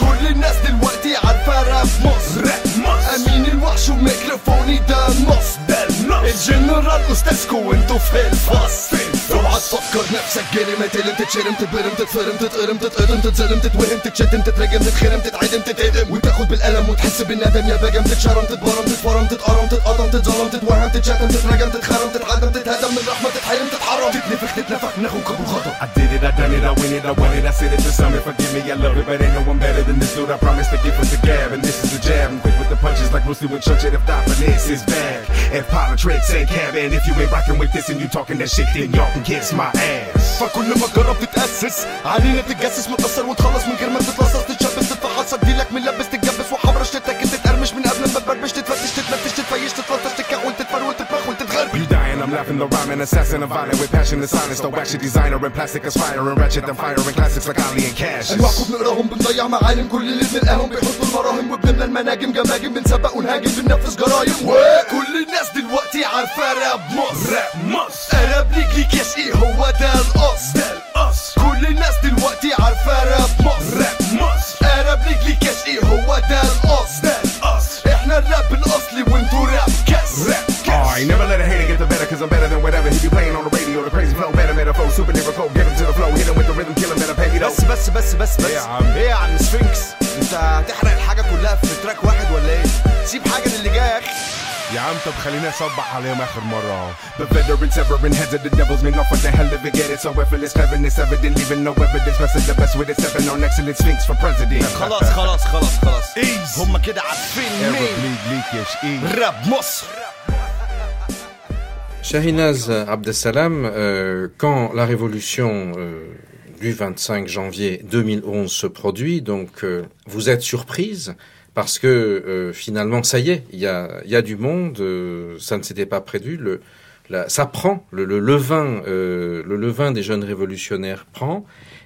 كل الناس دلوقتي عارفة راب مصر راب مصر أمين الوحش وميكروفوني ده النص ده النص الجنرال أستاذكو وانتو في الفاس اوعى تفكر نفسك جريمة تلم تتشرم تتبرم تتفرم تتقرم تتقدم تتظلم تتوهم تتشتم تترجم تتخرم تتعدم تتهدم وتاخد بالقلم وتحس بالندم يا بجم تتشرم تتبرم تتفرم تتقرم تتقطم تتظلم تتوهم تتشتم تترجم تتخرم تتعدم تتهدم من رحمة تتحرم تتحرم تتنفخ تتنفخ ناخد كبر خطر I did it, I done it, I win it, I won it, I said it to some. If forgive me, I love it, but ain't no one better than this dude. I promise to give us a gab, and this is the jab. I'm quick with the punches like Bruce Lee with Church. If stop for is bad. If politics ain't cabin, if you ain't rocking with this and you talking that shit, then y'all kiss my ass. فكل ما تجرب تتأسس علينا تتجسس متأثر وتخلص من غير ما تتلصص تتشبس تتفحص اديلك من لبس تتجبس وحبرش تتاكل تتقرمش من قبل ما تبربش تتفتش تتنفش تتفيش I'm laughing, the rhyming assassin, I'm violent with passion and silence. No action designer and plastic aspiring, ratchet and firing classics like Ali and Cash. انواعكم بنقراهم بنضيع معالم كل اللي بنلقاهم بيحطوا المراهم وبنملى المناجم جماجم بنسبق ونهاجم بننفذ جرايم وكل الناس دلوقتي عارفه راب مصر Rap must, راب ليجلي كشقي هو ده القصد us, كل الناس دلوقتي عارفه راب مصر rap must, راب ليجلي كشقي هو ده القصد us. الراب الاصلي وانتو راب كاس Rap. Oh, I never let a hater get the better, cause I'm better than whatever he be playing on the radio. The crazy flow, better metaphor, super lyrical, get him to the flow, hit him with the rhythm, kill him, better pay me though. بس بس بس بس بس إيه يا عم؟ إيه يا عم سفنكس انت هتحرق الحاجة كلها في تراك واحد ولا إيه سيب حاجة للي جاي يا أخي يا عم طب خليني اصبح عليهم اخر مرة اهو. The veterans severing heads of the devils mean off what the hell if it get it so effortless cleverness evident leaving no evidence messing the best with it stepping on excellent sphinx for president خلاص خلاص خلاص خلاص Ease. هم كده عارفين Arab مين League leakage ease. راب مصر Shahinaz Abdesalam, euh, quand la révolution euh, du 25 janvier 2011 se produit, donc euh, vous êtes surprise parce que euh, finalement, ça y est, il y a, y a du monde, euh, ça ne s'était pas prévu, le, la- ça prend, le, le levain, euh, le levain des jeunes révolutionnaires prend.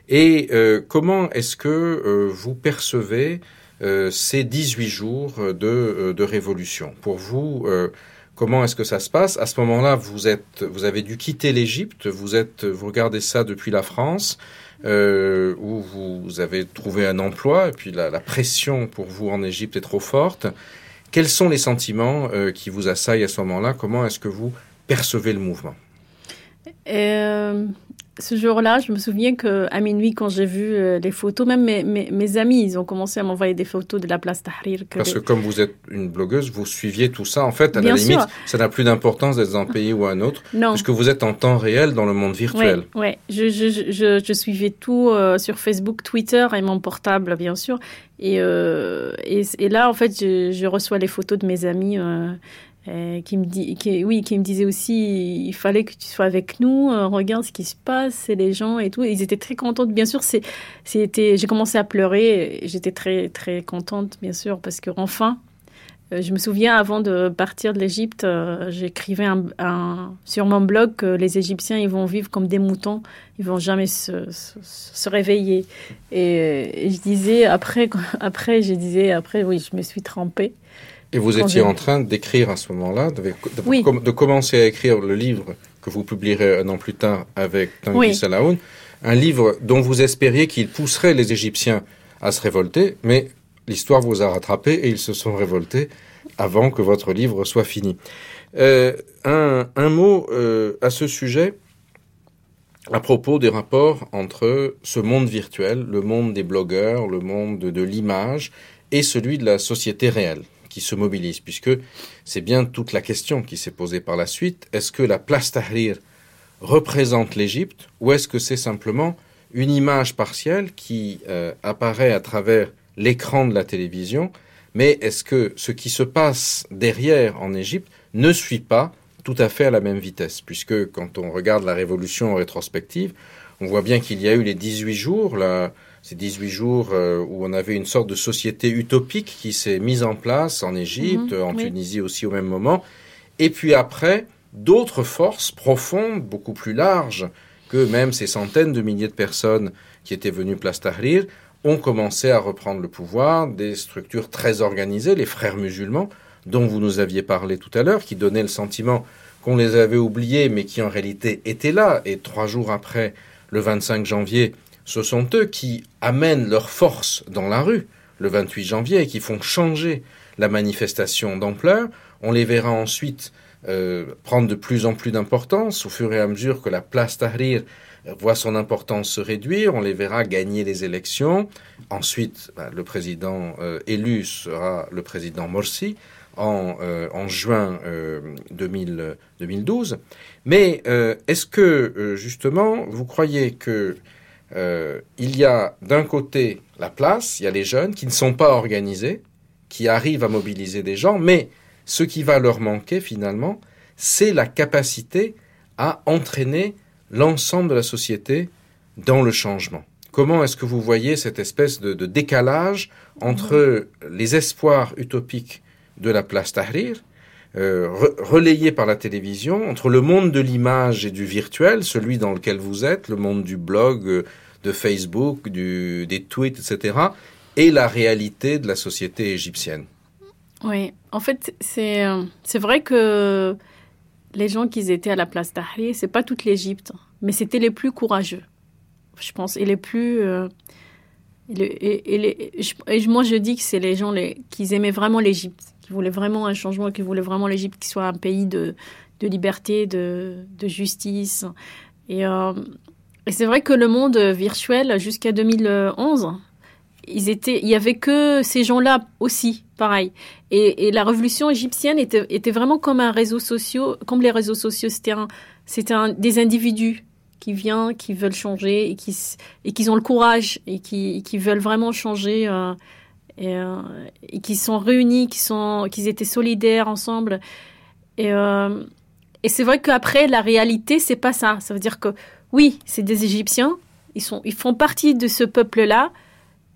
Et euh, comment est-ce que euh, vous percevez euh, ces 18 jours de, de révolution? Pour vous, Comment est-ce que ça se passe? À ce moment-là, vous vous avez dû quitter l'Égypte. Vous vous regardez ça depuis la France, euh, où vous avez trouvé un emploi, et puis la, pression pour vous en Égypte est trop forte. Quels sont les sentiments euh, qui vous assaillent à ce moment-là? Comment est-ce que vous percevez le mouvement? Euh, ce jour-là, je me souviens qu'à minuit, quand j'ai vu euh, les photos, même mes, mes, mes amis, ils ont commencé à m'envoyer des photos de la place Tahrir. que Parce que les- comme vous êtes une blogueuse, vous suiviez tout ça. En fait, à Bien la limite, sûr. ça n'a plus d'importance d'être dans un pays ou un autre, Non. puisque vous êtes en temps réel dans le monde virtuel. Ouais, ouais. Je, je, je- je, je suivais tout euh, sur Facebook, Twitter et mon portable, bien sûr. Et, euh, et, et là, en fait, je reçois les photos de mes amis euh, qui me dit, qui, oui, qui me disait aussi, il fallait que tu sois avec nous, regarde ce qui se passe, c'est les gens et tout. ils étaient très contents. Bien sûr, c'était, j'ai commencé à pleurer. J'étais très, très contente, bien sûr, parce que enfin, euh, je me souviens, avant de partir de l'Égypte, euh, j'écrivais sur mon blog que les Égyptiens, ils vont vivre comme des moutons, ils vont jamais se, se, réveiller. Et, je disais, après, après, je disais, après, oui, je me suis trempée. Et vous étiez en train d'écrire à ce moment-là, de, de, commencer à écrire le livre que vous publierez un an plus tard avec Tanguy oui. un livre dont vous espériez qu'il pousserait les Égyptiens à se révolter, mais l'histoire vous a rattrapé et ils se sont révoltés avant que votre livre soit fini. Euh, un, mot euh, à ce sujet à propos des rapports entre ce monde virtuel, le monde des blogueurs, le monde de, l'image et celui de la société réelle se mobilise, puisque c'est bien toute la question qui s'est posée par la suite. Est-ce que la place Tahrir représente l'Égypte ou est-ce que c'est simplement une image partielle qui euh, apparaît à travers l'écran de la télévision, mais est-ce que ce qui se passe derrière en Égypte ne suit pas tout à fait à la même vitesse? Puisque quand on regarde la révolution en rétrospective, on voit bien qu'il y a eu les 18 jours, là, ces 18 jours euh, où on avait une sorte de société utopique qui s'est mise en place en Égypte, mhm, en Tunisie aussi au même moment. Et puis après, d'autres forces profondes, beaucoup plus larges que même ces centaines de milliers de personnes qui étaient venues place Tahrir, ont commencé à reprendre le pouvoir, des structures très organisées, les frères musulmans, dont vous nous aviez parlé tout à l'heure, qui donnaient le sentiment qu'on les avait oubliés, mais qui en réalité étaient là. Et trois jours après, le 25 janvier, ce sont eux qui amènent leur force dans la rue, le 28 janvier, et qui font changer la manifestation d'ampleur. On les verra ensuite euh, prendre de plus en plus d'importance au fur et à mesure que la place Tahrir voit son importance se réduire, on les verra gagner les élections. Ensuite, bah, le président euh, élu sera le président Morsi en, euh, en juin 2012. Euh, Mais est-ce que, justement, vous croyez que il y a d'un côté la place, il y a les jeunes qui ne sont pas organisés, qui arrivent à mobiliser des gens, mais ce qui va leur manquer finalement, c'est la capacité à entraîner l'ensemble de la société dans le changement. Comment est-ce que vous voyez cette espèce de, décalage entre les espoirs utopiques de la place Tahrir, euh, relayés par la télévision, entre le monde de l'image et du virtuel, celui dans lequel vous êtes, le monde du blog, euh, de Facebook, du, des tweets, etc., et la réalité de la société égyptienne Oui, en fait, c'est euh, vrai que les gens qui étaient à la place Tahrir, c'est pas toute l'Égypte, mais c'était les plus courageux, je pense, et les plus. Euh, et, moi, je dis que c'est les gens les, qui aimaient vraiment l'Égypte, qui voulaient vraiment un changement, qui voulaient vraiment l'Égypte qui soit un pays de, de liberté, de, de justice. Et, euh, et c'est vrai que le monde virtuel, jusqu'à 2011, ils étaient, il y avait que ces gens-là aussi, pareil. Et, la révolution égyptienne était, vraiment comme un réseau social, comme les réseaux sociaux. C'était des individus qui viennent, qui veulent changer et qui, ont le courage et qui, veulent vraiment changer euh, et, euh, qui sont réunis, qui étaient solidaires ensemble. Et, euh, et c'est vrai qu'après, la réalité, c'est pas ça. Ça veut dire que oui, c'est des Égyptiens, ils, sont, ils font partie de ce peuple-là,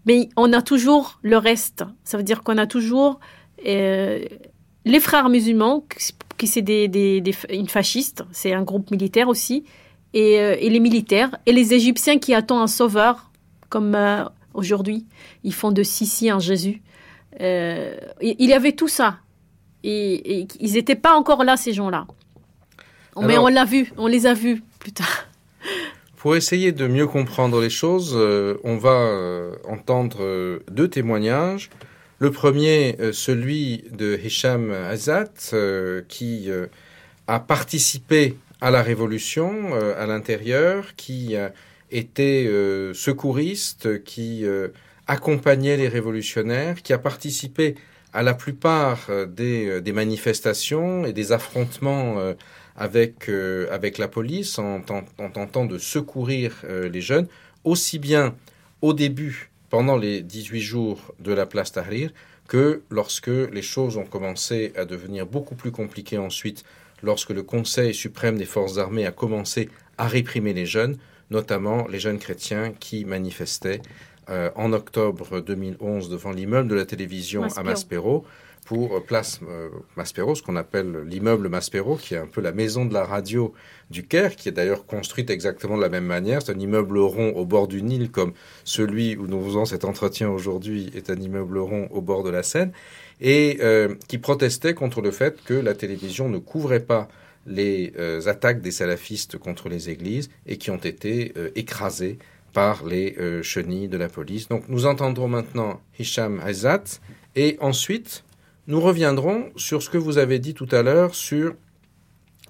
mais on a toujours le reste. Ça veut dire qu'on a toujours euh, les frères musulmans, qui c'est des, des, une fasciste, c'est un groupe militaire aussi, et, euh, et, les militaires, et les Égyptiens qui attendent un sauveur, comme euh, aujourd'hui, ils font de Sissi un Jésus. il y avait tout ça. Et, ils n'étaient pas encore là, ces gens-là. Mais on l'a vu, on les a vus plus tard. Pour essayer de mieux comprendre les choses, euh, on va euh, entendre euh, deux témoignages. Le premier, celui de Hicham Azat, qui a participé à la révolution à l'intérieur, qui était secouriste, qui accompagnait les révolutionnaires, qui a participé à la plupart des, des manifestations et des affrontements avec, euh, avec la police en, tentant de secourir euh, les jeunes, aussi bien au début, pendant les 18 jours de la place Tahrir, que lorsque les choses ont commencé à devenir beaucoup plus compliquées ensuite, lorsque le Conseil suprême des forces armées a commencé à réprimer les jeunes, notamment les jeunes chrétiens qui manifestaient euh, en octobre 2011 devant l'immeuble de la télévision à Maspero pour euh, Place euh, Maspero, ce qu'on appelle l'immeuble Maspero, qui est un peu la maison de la radio du Caire, qui est d'ailleurs construite exactement de la même manière. C'est un immeuble rond au bord du Nil, comme celui où nous faisons cet entretien aujourd'hui est un immeuble rond au bord de la Seine, et euh, qui protestait contre le fait que la télévision ne couvrait pas les attaques des salafistes contre les églises et qui ont été écrasés par les chenilles de la police. Donc nous entendrons maintenant Hicham Aizat et ensuite nous reviendrons sur ce que vous avez dit tout à l'heure sur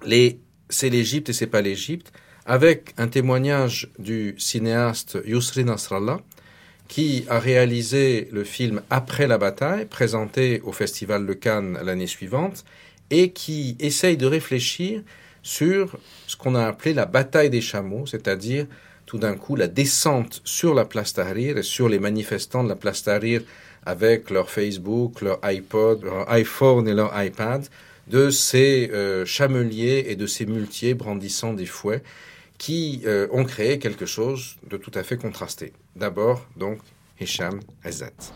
les c'est l'Égypte et c'est pas l'Égypte, avec un témoignage du cinéaste Yusri Nasrallah, qui a réalisé le film Après la bataille, présenté au Festival de Cannes l'année suivante, et qui essaye de réfléchir sur ce qu'on a appelé la bataille des chameaux, c'est-à-dire tout d'un coup la descente sur la place Tahrir et sur les manifestants de la place Tahrir avec leur Facebook, leur iPod, leur iPhone et leur iPad, de ces euh, chameliers et de ces muletiers brandissant des fouets qui euh, ont créé quelque chose de tout à fait contrasté. D'abord, donc, Hicham Ezzat.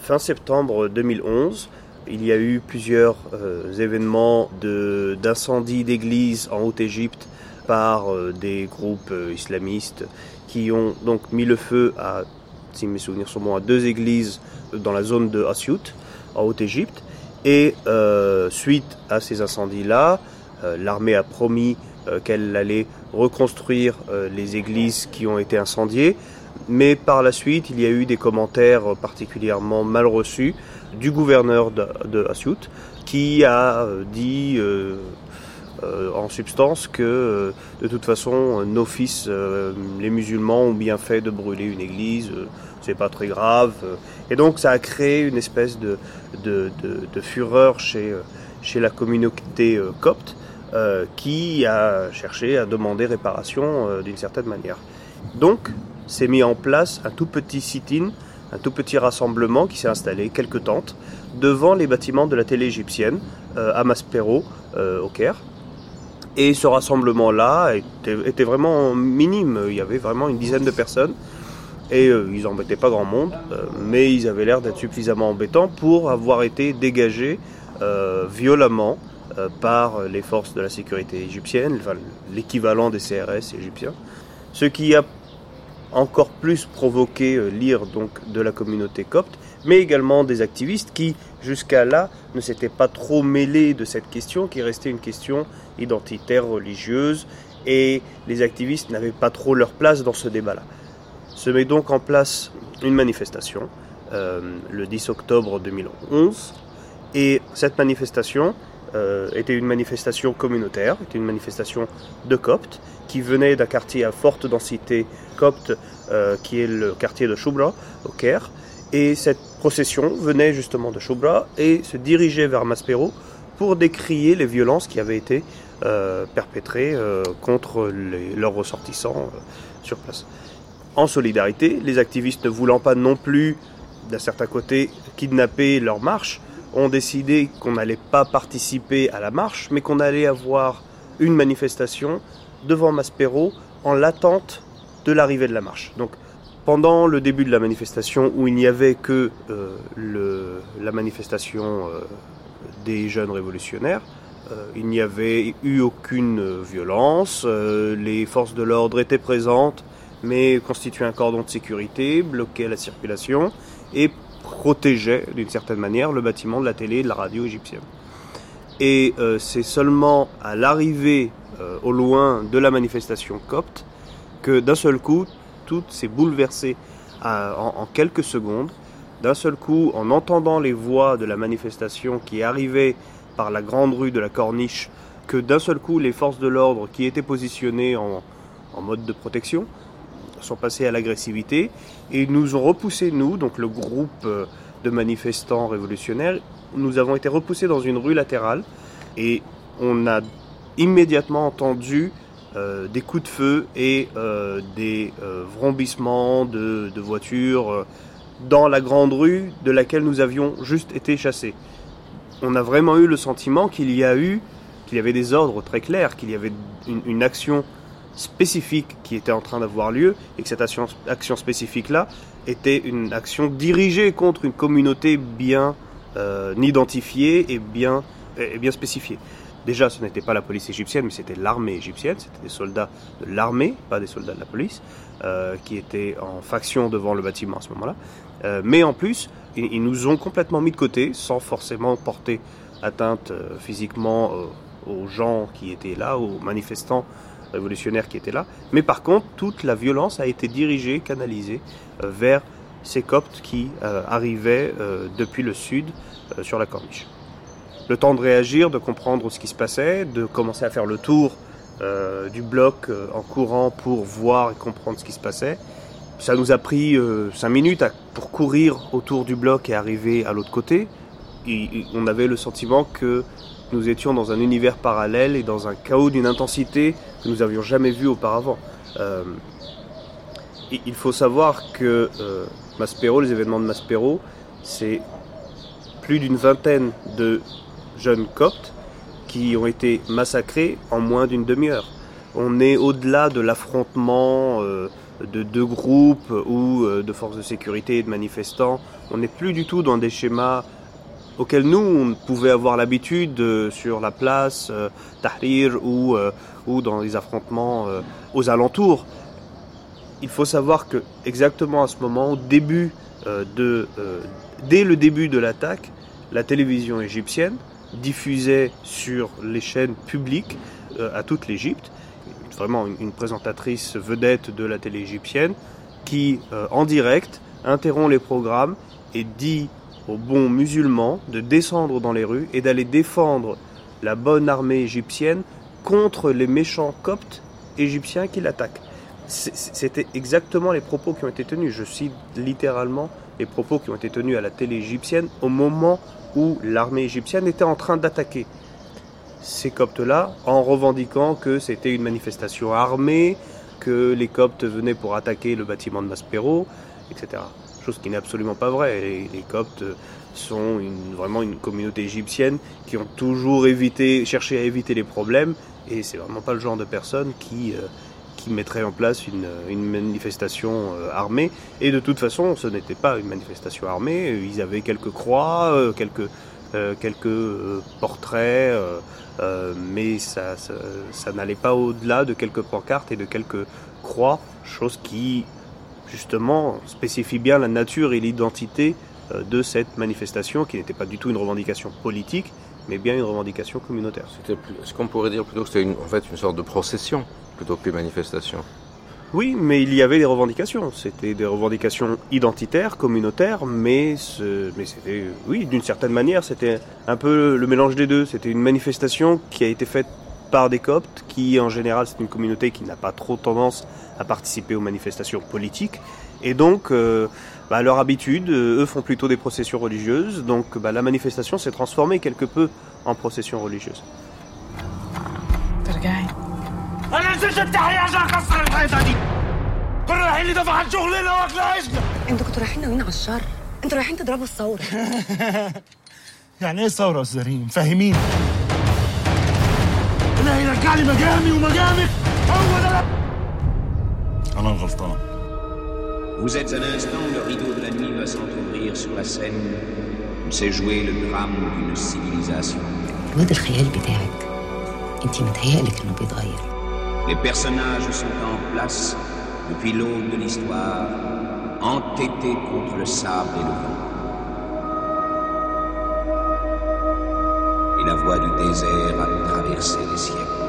Fin septembre 2011, il y a eu plusieurs euh, événements d'incendie d'églises en Haute-Égypte par des groupes islamistes qui ont donc mis le feu à, si mes souvenirs sont bons, à deux églises dans la zone de Asyut, en Haute-Égypte. Et euh, suite à ces incendies-là, euh, l'armée a promis euh, qu'elle allait reconstruire les églises qui ont été incendiées. Mais par la suite, il y a eu des commentaires particulièrement mal reçus du gouverneur de, de qui a dit en substance que de toute façon nos fils, les musulmans, ont bien fait de brûler une église c'est pas très grave. Et donc ça a créé une espèce de, fureur chez, chez la communauté euh, copte euh, qui a cherché à demander réparation euh, d'une certaine manière. Donc s'est mis en place un tout petit sit-in, un tout petit rassemblement qui s'est installé, quelques tentes, devant les bâtiments de la télé égyptienne à Maspero, au Caire. Et ce rassemblement-là était, vraiment minime, il y avait vraiment une dizaine de personnes. Et euh, ils embêtaient pas grand monde, euh, mais ils avaient l'air d'être suffisamment embêtants pour avoir été dégagés euh, violemment par les forces de la sécurité égyptienne, l'équivalent des CRS égyptiens, ce qui a encore plus provoqué l'ire donc de la communauté copte, mais également des activistes qui jusqu'à là ne s'étaient pas trop mêlés de cette question, qui restait une question identitaire religieuse, et les activistes n'avaient pas trop leur place dans ce débat-là se met donc en place une manifestation euh, le 10 octobre 2011. Et cette manifestation euh, était une manifestation communautaire, était une manifestation de coptes qui venait d'un quartier à forte densité copte euh, qui est le quartier de Choubra au Caire. Et cette procession venait justement de Choubra et se dirigeait vers Maspero pour décrier les violences qui avaient été perpétrées contre leurs ressortissants sur place en solidarité, les activistes ne voulant pas non plus, d'un certain côté, kidnapper leur marche, ont décidé qu'on n'allait pas participer à la marche, mais qu'on allait avoir une manifestation devant Maspero en l'attente de l'arrivée de la marche. Pendant le début de la manifestation où il n'y avait que euh, la manifestation euh, des jeunes révolutionnaires, euh, il n'y avait eu aucune violence, les forces de l'ordre étaient présentes, mais constituait un cordon de sécurité, bloquait la circulation et protégeait d'une certaine manière le bâtiment de la télé et de la radio égyptienne. Et c'est seulement à l'arrivée au loin de la manifestation copte que d'un seul coup, tout s'est bouleversé en, en, quelques secondes. D'un seul coup, en entendant les voix de la manifestation qui arrivait par la grande rue de la Corniche, que d'un seul coup, les forces de l'ordre qui étaient positionnées en, en mode de protection sont passés à l'agressivité et nous ont repoussé, nous, donc le groupe euh, de manifestants révolutionnaires, nous avons été repoussés dans une rue latérale et on a immédiatement entendu euh, des coups de feu et euh, des vrombissements de, voitures dans la grande rue de laquelle nous avions juste été chassés. On a vraiment eu le sentiment qu'il y a eu, qu'il y avait des ordres très clairs, qu'il y avait une, action spécifique qui était en train d'avoir lieu et que cette action, action spécifique-là était une action dirigée contre une communauté bien euh, identifiée et bien, et bien spécifiée. Déjà, ce n'était pas la police égyptienne, mais c'était l'armée égyptienne, c'était des soldats de l'armée, pas des soldats de la police, euh, qui étaient en faction devant le bâtiment à ce moment-là. Euh, mais en plus, ils, nous ont complètement mis de côté, sans forcément porter atteinte euh, physiquement aux gens qui étaient là, aux manifestants révolutionnaires qui étaient là. Mais par contre, toute la violence a été dirigée, canalisée vers ces Coptes qui arrivaient depuis le sud sur la corniche le temps de réagir, de comprendre ce qui se passait, de commencer à faire le tour euh, du bloc euh, en courant pour voir et comprendre ce qui se passait. Ça nous a pris euh, cinq minutes pour courir autour du bloc et arriver à l'autre côté. on avait le sentiment que nous étions dans un univers parallèle et dans un chaos d'une intensité que nous n'avions jamais vu auparavant. il faut savoir que Maspero, les événements de Maspero, c'est plus d'une vingtaine de jeunes coptes qui ont été massacrés en moins d'une demi-heure. On est au-delà de l'affrontement euh, de deux groupes ou euh, de forces de sécurité et de manifestants. On n'est plus du tout dans des schémas auxquels nous, on pouvait avoir l'habitude euh, sur la place Tahrir ou, ou dans les affrontements aux alentours. Il faut savoir que exactement à ce moment, début de, dès le début de l'attaque, la télévision égyptienne diffusait sur les chaînes publiques euh, à toute l'Égypte, vraiment une, présentatrice vedette de la télé égyptienne, qui euh, en direct interrompt les programmes et dit aux bons musulmans de descendre dans les rues et d'aller défendre la bonne armée égyptienne contre les méchants coptes égyptiens qui l'attaquent. C'était exactement les propos qui ont été tenus. Je cite littéralement les propos qui ont été tenus à la télé égyptienne au moment où l'armée égyptienne était en train d'attaquer ces Coptes-là en revendiquant que c'était une manifestation armée, que les Coptes venaient pour attaquer le bâtiment de Maspero, etc. Chose qui n'est absolument pas vraie. Les, Coptes sont vraiment une communauté égyptienne qui ont toujours cherché à éviter les problèmes, et c'est vraiment pas le genre de personnes qui, euh, qui mettrait en place une, manifestation euh, armée. Et de toute façon, ce n'était pas une manifestation armée. Ils avaient quelques croix, euh, quelques, euh, quelques portraits, mais ça, ça, n'allait pas au-delà de quelques pancartes et de quelques croix, chose qui, justement, spécifie bien la nature et l'identité de cette manifestation, qui n'était pas du tout une revendication politique, mais bien une revendication communautaire. Est-ce qu'on pourrait dire plutôt que c'était en fait une sorte de procession plutôt que les manifestations. Oui, mais il y avait des revendications. C'était des revendications identitaires, communautaires, mais, c'était, oui, d'une certaine manière, c'était un peu le mélange des deux. C'était une manifestation qui a été faite par des Coptes, qui en général c'est une communauté qui n'a pas trop tendance à participer aux manifestations politiques. Et donc, euh, bah, leur habitude, euh, eux font plutôt des processions religieuses. Donc bah, la manifestation s'est transformée quelque peu en procession religieuse. نزلت التحية عشان اكسر الحيطة دي كنا رايحين ندفع عن شغلنا واكل عيشنا أنتوا كنتوا رايحين ناويين على الشر. أنتوا رايحين تضربوا الثورة يعني إيه الثورة يا أستاذ ريم فاهمين اللي هيرجع لي مجامي ومجامك هو ده أنا الغلطان. Vous êtes un instant, le rideau de la nuit va s'entrouvrir sur la scène où s'est joué le drame d'une civilisation. الواد الخيال بتاعك. انت متهيألك إنه بيتغير. Les personnages sont en place depuis l'aube de l'histoire, entêtés contre le sable et le vent. Et la voie du désert a traversé les siècles.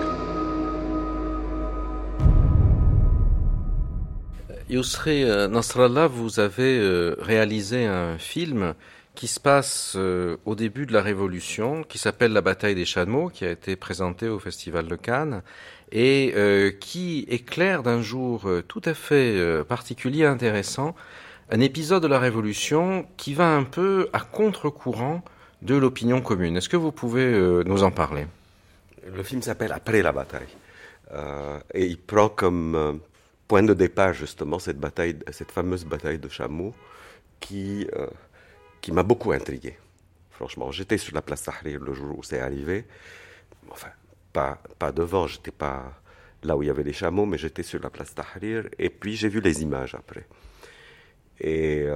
Yousri euh, Nasrallah, vous avez euh, réalisé un film qui se passe euh, au début de la Révolution, qui s'appelle La bataille des chameaux, qui a été présenté au Festival de Cannes, et euh, qui éclaire d'un jour euh, tout à fait euh, particulier, intéressant, un épisode de la Révolution qui va un peu à contre-courant de l'opinion commune. Est-ce que vous pouvez nous en parler? Le film s'appelle Après la bataille. et il prend comme point de départ justement cette bataille, cette fameuse bataille de Chameau, qui, qui m'a beaucoup intrigué. Franchement, j'étais sur la place Tahrir le jour où c'est arrivé. Enfin, pas, devant, j'étais pas là où il y avait les chameaux, mais j'étais sur la place Tahrir. Et puis j'ai vu les images après. Et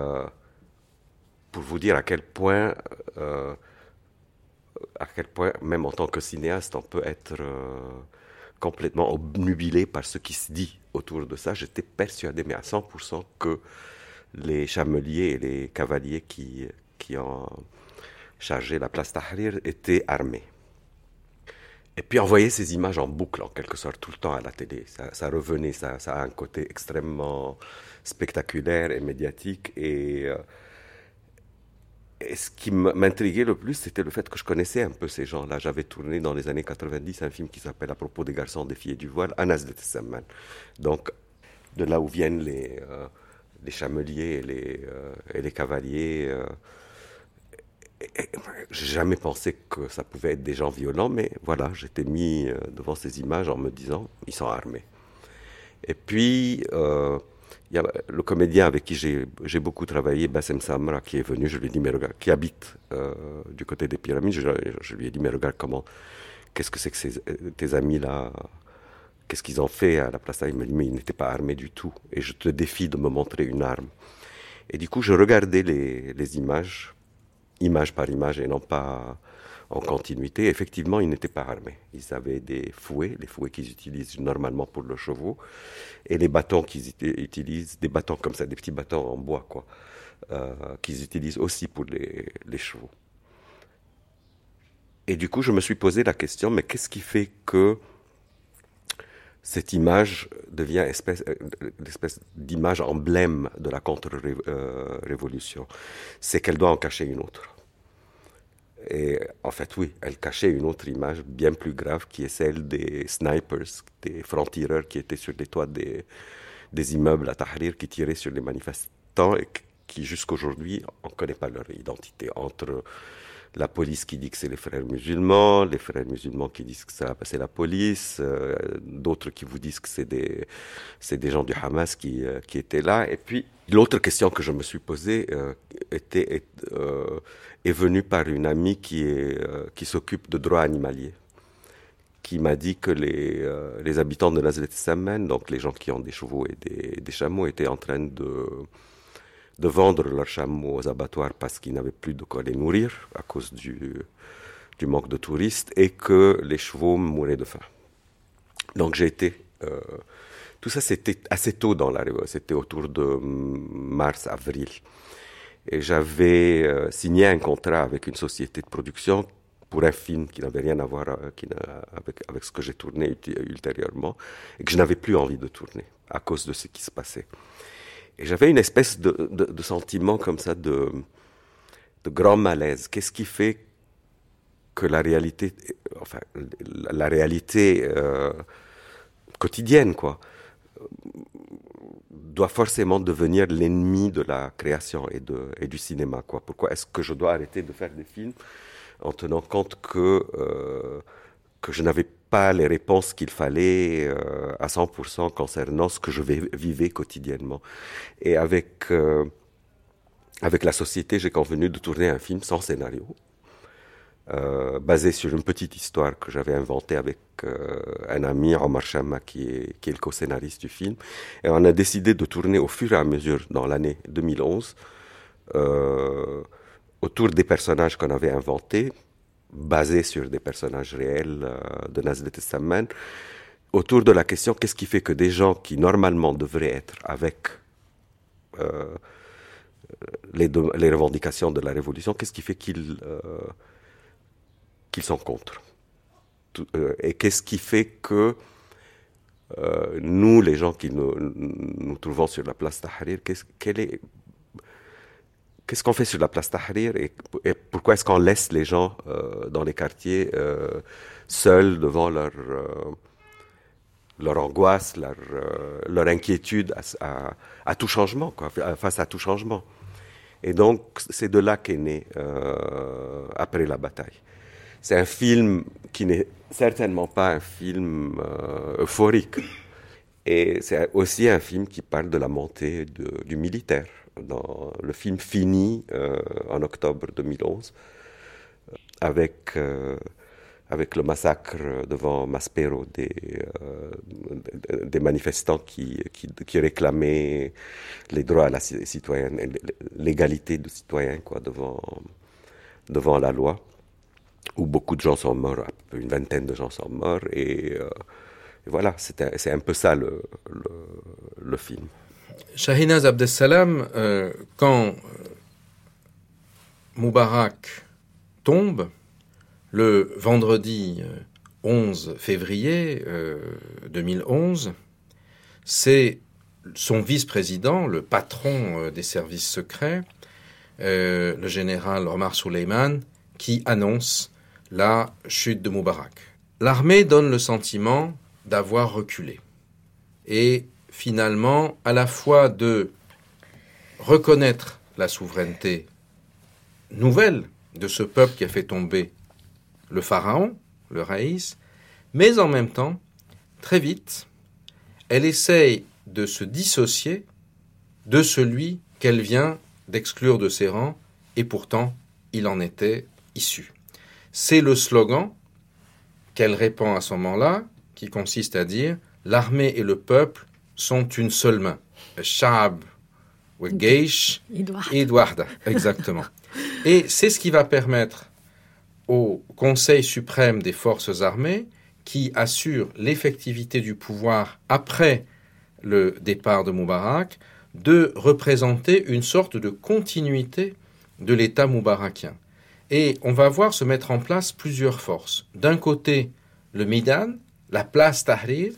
pour vous dire à quel point, euh, à quel point, même en tant que cinéaste, on peut être euh, complètement obnubilé par ce qui se dit autour de ça. J'étais persuadé, mais à 100%, que les chameliers et les cavaliers qui, qui ont chargé la place Tahrir étaient armés. Et puis envoyer ces images en boucle, en quelque sorte, tout le temps à la télé. Ça, revenait, ça, a un côté extrêmement spectaculaire et médiatique. Et euh, ce qui m'intriguait le plus, c'était le fait que je connaissais un peu ces gens-là. J'avais tourné dans les années 90 un film qui s'appelle À propos des garçons, des filles et du voile, Anas de Tessamman. Donc, de là où viennent les, euh, chameliers et les, euh, et les cavaliers. Euh, j'ai jamais pensé que ça pouvait être des gens violents, mais voilà, j'étais mis devant ces images en me disant, ils sont armés. Et puis, il y a le comédien avec qui j'ai beaucoup travaillé, Bassem Samra, qui est venu, je lui ai dit, mais regarde, qui habite euh, du côté des pyramides, je, lui ai dit, mais regarde comment, qu'est-ce que c'est que ces, tes amis là, qu'est-ce qu'ils ont fait à la place Il m'a dit, mais ils n'étaient pas armés du tout, et je te défie de me montrer une arme. Et du coup, je regardais les images, image par image, et non pas en continuité. Effectivement, ils n'étaient pas armés. Ils avaient des fouets, les fouets qu'ils utilisent normalement pour le chevaux, et les bâtons qu'ils utilisent, des bâtons comme ça, des petits bâtons en bois, quoi, euh, qu'ils utilisent aussi pour les, chevaux. Et du coup, je me suis posé la question, mais qu'est-ce qui fait que cette image devient euh, l'espèce d'image emblème de la contre-révolution C'est qu'elle doit en cacher une autre. Et en fait, oui, elle cachait une autre image bien plus grave qui est celle des snipers, des francs-tireurs qui étaient sur les toits des, des immeubles à Tahrir, qui tiraient sur les manifestants et qui jusqu'aujourd'hui, on ne connaît pas leur identité. Entre la police qui dit que c'est les frères musulmans, les frères musulmans qui disent que c'est la police, euh, d'autres qui vous disent que c'est des, gens du Hamas qui, euh, qui étaient là. Et puis, l'autre question que je me suis posée euh, était, est, venue par une amie qui, s'occupe de droits animaliers qui m'a dit que les, habitants de Nazlet Samen, donc les gens qui ont des chevaux et des chameaux, étaient en train de de vendre leurs chameaux aux abattoirs parce qu'ils n'avaient plus de quoi les nourrir à cause du, du manque de touristes et que les chevaux mouraient de faim. Donc j'ai été... Euh, tout ça, c'était assez tôt dans la révolte, c'était autour de mars-avril. Et j'avais euh, signé un contrat avec une société de production pour un film qui n'avait rien à voir euh, qui avec, avec, ce que j'ai tourné ultérieurement et que je n'avais plus envie de tourner à cause de ce qui se passait. Et j'avais une espèce de, sentiment comme ça de, de grand malaise. Qu'est-ce qui fait que la réalité, enfin, la, réalité euh, quotidienne, quoi, doit forcément devenir l'ennemi de la création et, de, et du cinéma, quoi. Pourquoi est-ce que je dois arrêter de faire des films en tenant compte que euh, que je n'avais pas les réponses qu'il fallait euh, à 100% concernant ce que je vivais quotidiennement. Et avec, euh, avec la société, j'ai convenu de tourner un film sans scénario, euh, basé sur une petite histoire que j'avais inventée avec un ami, Omar Chama, qui est, qui est le co-scénariste du film. Et on a décidé de tourner au fur et à mesure dans l'année 2011 autour des personnages qu'on avait inventés, basé sur des personnages réels euh, de Nazlet Testament, autour de la question qu'est-ce qui fait que des gens qui normalement devraient être avec euh, les, revendications de la révolution, qu'est-ce qui fait qu'ils euh, qu'ils sont contre Et qu'est-ce qui fait que nous, les gens qui nous, nous, trouvons sur la place Tahrir, quelle est qu'est-ce qu'on fait sur la place Tahrir et, pourquoi est-ce qu'on laisse les gens euh, dans les quartiers euh, seuls devant leur, euh, leur angoisse, leur, leur inquiétude à, à, tout changement, quoi, face à tout changement? Et donc, c'est de là qu'est né Après la bataille. C'est un film qui n'est certainement pas un film euphorique. Et c'est aussi un film qui parle de la montée du militaire Le film finit en octobre 2011 avec avec le massacre devant Maspero des, euh, manifestants qui, réclamaient les droits à la citoyenne, l'égalité des citoyens quoi, devant, devant la loi, où beaucoup de gens sont morts, une vingtaine de gens sont morts, et, euh, voilà, c'est un peu ça le, film. Shahinaz Abdessalam, euh, quand Moubarak tombe, le vendredi 11 euh, février 2011, euh, c'est son vice-président, le patron euh, des services secrets, le général Omar Souleyman, qui annonce la chute de Moubarak. L'armée donne le sentiment d'avoir reculé et finalement à la fois de reconnaître la souveraineté nouvelle de ce peuple qui a fait tomber le pharaon, le raïs, mais en même temps, très vite, elle essaye de se dissocier de celui qu'elle vient d'exclure de ses rangs, et pourtant il en était issu. C'est le slogan qu'elle répand à ce moment-là, qui consiste à dire l'armée et le peuple sont une seule main. Shab, Geish, Edouard. Exactement. Et c'est ce qui va permettre au Conseil suprême des forces armées qui assure l'effectivité du pouvoir après le départ de Moubarak, de représenter une sorte de continuité de l'État moubarakien. Et on va voir se mettre en place plusieurs forces. D'un côté, le Midan, la place Tahrir,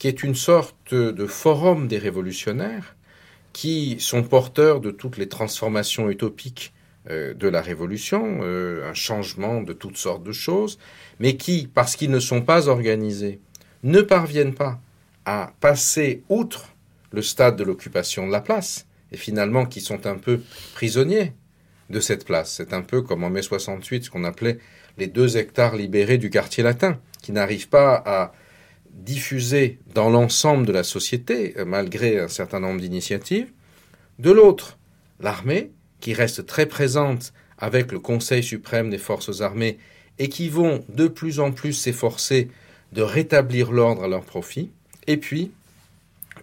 qui est une sorte de forum des révolutionnaires qui sont porteurs de toutes les transformations utopiques euh, de la Révolution, euh, un changement de toutes sortes de choses, mais qui, parce qu'ils ne sont pas organisés, ne parviennent pas à passer outre le stade de l'occupation de la place, et finalement qui sont un peu prisonniers de cette place. C'est un peu comme en mai 68, ce qu'on appelait les deux hectares libérés du quartier latin, qui n'arrivent pas à diffuser dans l'ensemble de la société, malgré un certain nombre d'initiatives. De l'autre, l'armée, qui reste très présente avec le Conseil suprême des forces armées et qui vont de plus en plus s'efforcer de rétablir l'ordre à leur profit. Et puis,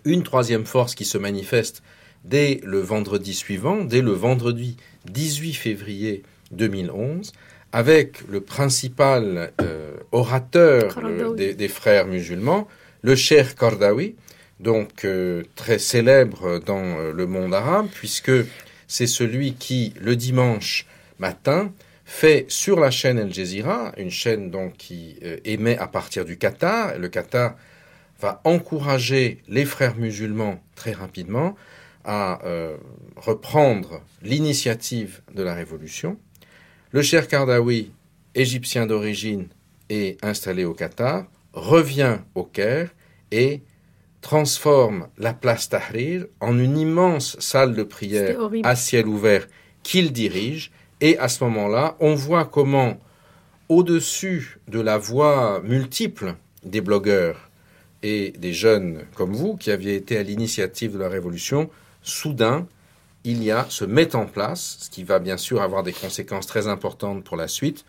une troisième force qui se manifeste dès le vendredi suivant, dès le vendredi 18 février 2011, avec le principal euh, orateur euh, des, frères musulmans, le Cher Kordawi, donc euh, très célèbre dans le monde arabe, puisque c'est celui qui, le dimanche matin, fait sur la chaîne Al Jazeera, une chaîne donc qui émet à partir du Qatar. Le Qatar va encourager les frères musulmans très rapidement à euh, reprendre l'initiative de la révolution. Le cher Kardawi, égyptien d'origine et installé au Qatar, revient au Caire et transforme la place Tahrir en une immense salle de prière à ciel ouvert qu'il dirige. Et à ce moment-là, on voit comment, au-dessus de la voix multiple des blogueurs et des jeunes comme vous, qui aviez été à l'initiative de la révolution, soudain, il y a, se met en place, ce qui va bien sûr avoir des conséquences très importantes pour la suite,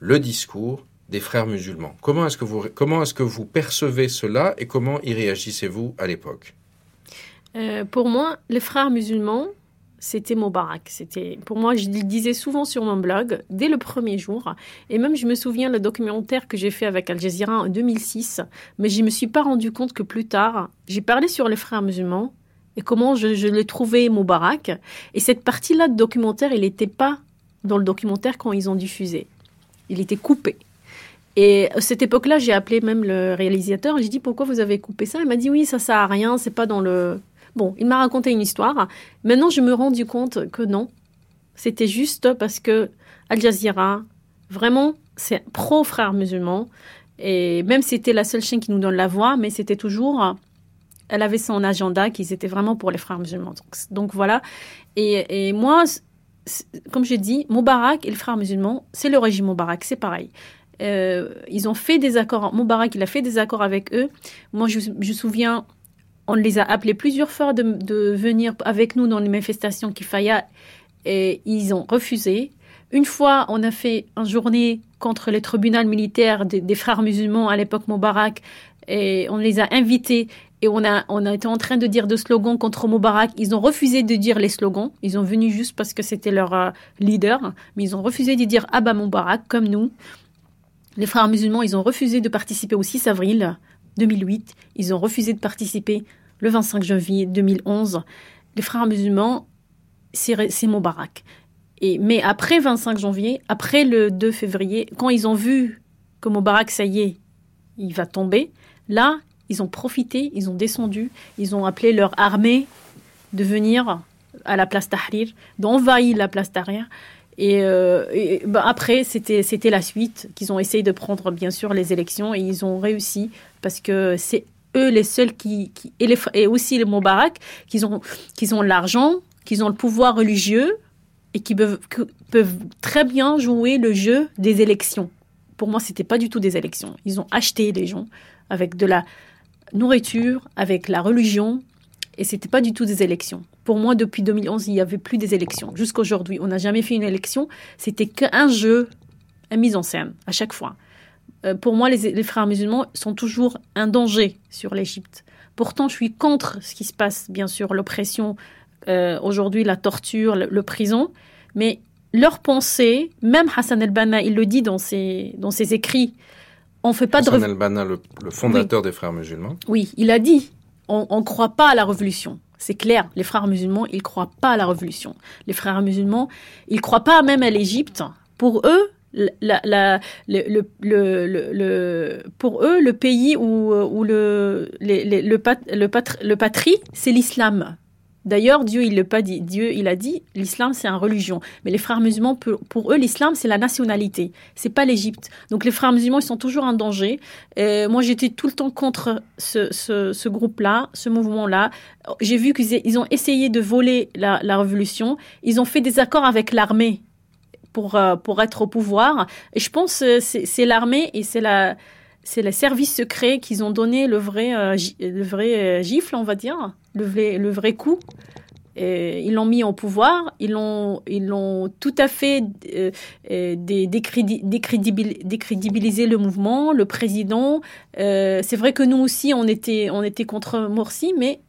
le discours des frères musulmans. Comment est-ce que vous, comment est-ce que vous percevez cela et comment y réagissez-vous à l'époque? Euh, Pour moi, les frères musulmans, c'était Moubarak. C'était, pour moi, je le disais souvent sur mon blog dès le premier jour. Et même, je me souviens le documentaire que j'ai fait avec Al Jazeera en 2006. Mais je ne me suis pas rendu compte que plus tard, j'ai parlé sur les frères musulmans et comment je, l'ai trouvé Moubarak. Et cette partie-là de documentaire, il n'était pas dans le documentaire quand ils ont diffusé. Il était coupé. Et à cette époque-là, j'ai appelé même le réalisateur. J'ai dit pourquoi vous avez coupé ça? Il m'a dit oui, ça sert à rien, c'est pas dans le. Bon, il m'a raconté une histoire. Maintenant, je me rendu compte que non, c'était juste parce que Al Jazeera, vraiment, c'est pro frères musulmans. Et même si c'était la seule chaîne qui nous donne la voix, mais c'était toujours. Elle avait son agenda qui était vraiment pour les frères musulmans. Donc, voilà. Et, moi, comme j'ai dit, Moubarak et les frères musulmans, c'est le régime Moubarak, c'est pareil. Euh, ils ont fait des accords. Moubarak, il a fait des accords avec eux. Moi, je, me souviens on les a appelés plusieurs fois de, venir avec nous dans les manifestations Kifaya et ils ont refusé. Une fois, on a fait une journée contre le tribunal militaire des, frères musulmans à l'époque Moubarak et on les a invités et on a, on a été en train de dire des slogans contre Moubarak. Ils ont refusé de dire les slogans. Ils ont venu juste parce que c'était leur euh, leader, mais ils ont refusé de dire Abba Moubarak comme nous. Les frères musulmans, ils ont refusé de participer au 6 avril 2008. Ils ont refusé de participer le 25 janvier 2011. Les frères musulmans, c'est Moubarak. Et, mais après 25 janvier, après le 2 février, quand ils ont vu que Moubarak, ça y est, il va tomber, là, ils ont profité, ils ont descendu, ils ont appelé leur armée de venir à la place Tahrir, d'envahir la place Tahrir. Et, euh, bah, après, c'était, la suite, qu'ils ont essayé de prendre, bien sûr, les élections et ils ont réussi parce que c'est eux les seuls qui. et, les, aussi les Moubarak, qui ont, qui ont l'argent, qui ont le pouvoir religieux et qui peuvent, peuvent très bien jouer le jeu des élections. Pour moi, c'était pas du tout des élections. Ils ont acheté des gens avec de la nourriture, avec la religion, et c'était pas du tout des élections. Pour moi, depuis 2011, il n'y avait plus des élections. Jusqu'aujourd'hui, on n'a jamais fait une élection. C'était qu'un jeu, une mise en scène, à chaque fois. Euh, pour moi, les, frères musulmans sont toujours un danger sur l'Égypte. Pourtant, je suis contre ce qui se passe, bien sûr, l'oppression, euh, aujourd'hui, la torture, le, prison. Mais leur pensée, même Hassan el-Banna, il le dit dans ses, dans ses écrits, on fait pas Hassan de... le, fondateur des frères musulmans. Oui, il a dit, on ne croit pas à la révolution. C'est clair, les frères musulmans, ils croient pas à la révolution. Les frères musulmans, ils croient pas même à l'Égypte. Pour eux, la, le, le, pour eux, le pays où, où le, le, le patrie, c'est l'islam. D'ailleurs, Dieu, il le pas dit. Dieu, il a dit, l'islam, c'est une religion. Mais les frères musulmans, pour, eux, l'islam, c'est la nationalité. C'est pas l'Égypte. Donc, les frères musulmans, ils sont toujours en danger. Et moi, j'étais tout le temps contre ce, groupe-là, ce mouvement-là. J'ai vu qu'ils ont essayé de voler la, révolution. Ils ont fait des accords avec l'armée pour, euh, pour être au pouvoir. Et je pense que c'est l'armée et c'est la c'est les services secrets qui ont donné le vrai, euh, le vrai euh, gifle, on va dire, le vrai, le vrai coup. Ils l'ont mis au pouvoir, ils l'ont, ils l'ont tout à fait euh, décrédibilisé le mouvement, le président. c'est vrai que nous aussi, on était, on était contre Morsi, mais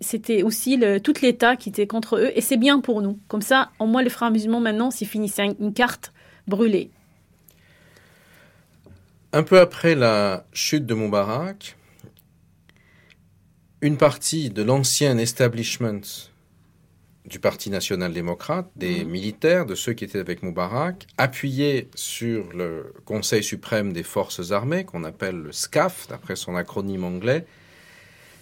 c'était aussi tout l'État qui était contre eux, et c'est bien pour nous. Comme ça, au moins les frères musulmans, maintenant, c'est fini, c'est une carte brûlée. Un peu après la chute de Moubarak, une partie de l'ancien establishment du Parti national-démocrate, des mhm. militaires, de ceux qui étaient avec Moubarak, appuyés sur le Conseil suprême des forces armées, qu'on appelle le SCAF, d'après son acronyme anglais,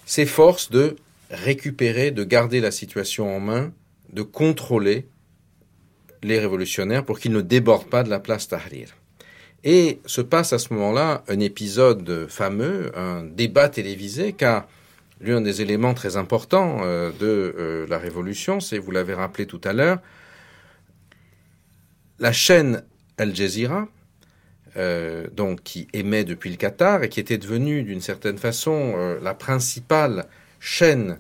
s'efforcent de récupérer, de garder la situation en main, de contrôler les révolutionnaires pour qu'ils ne débordent pas de la place Tahrir. Et se passe à ce moment-là un épisode fameux, un débat télévisé, car l'un des éléments très importants euh, de euh, la Révolution, c'est, vous l'avez rappelé tout à l'heure, la chaîne Al Jazeera, euh, donc qui émet depuis le Qatar et qui était devenue d'une certaine façon la principale chaîne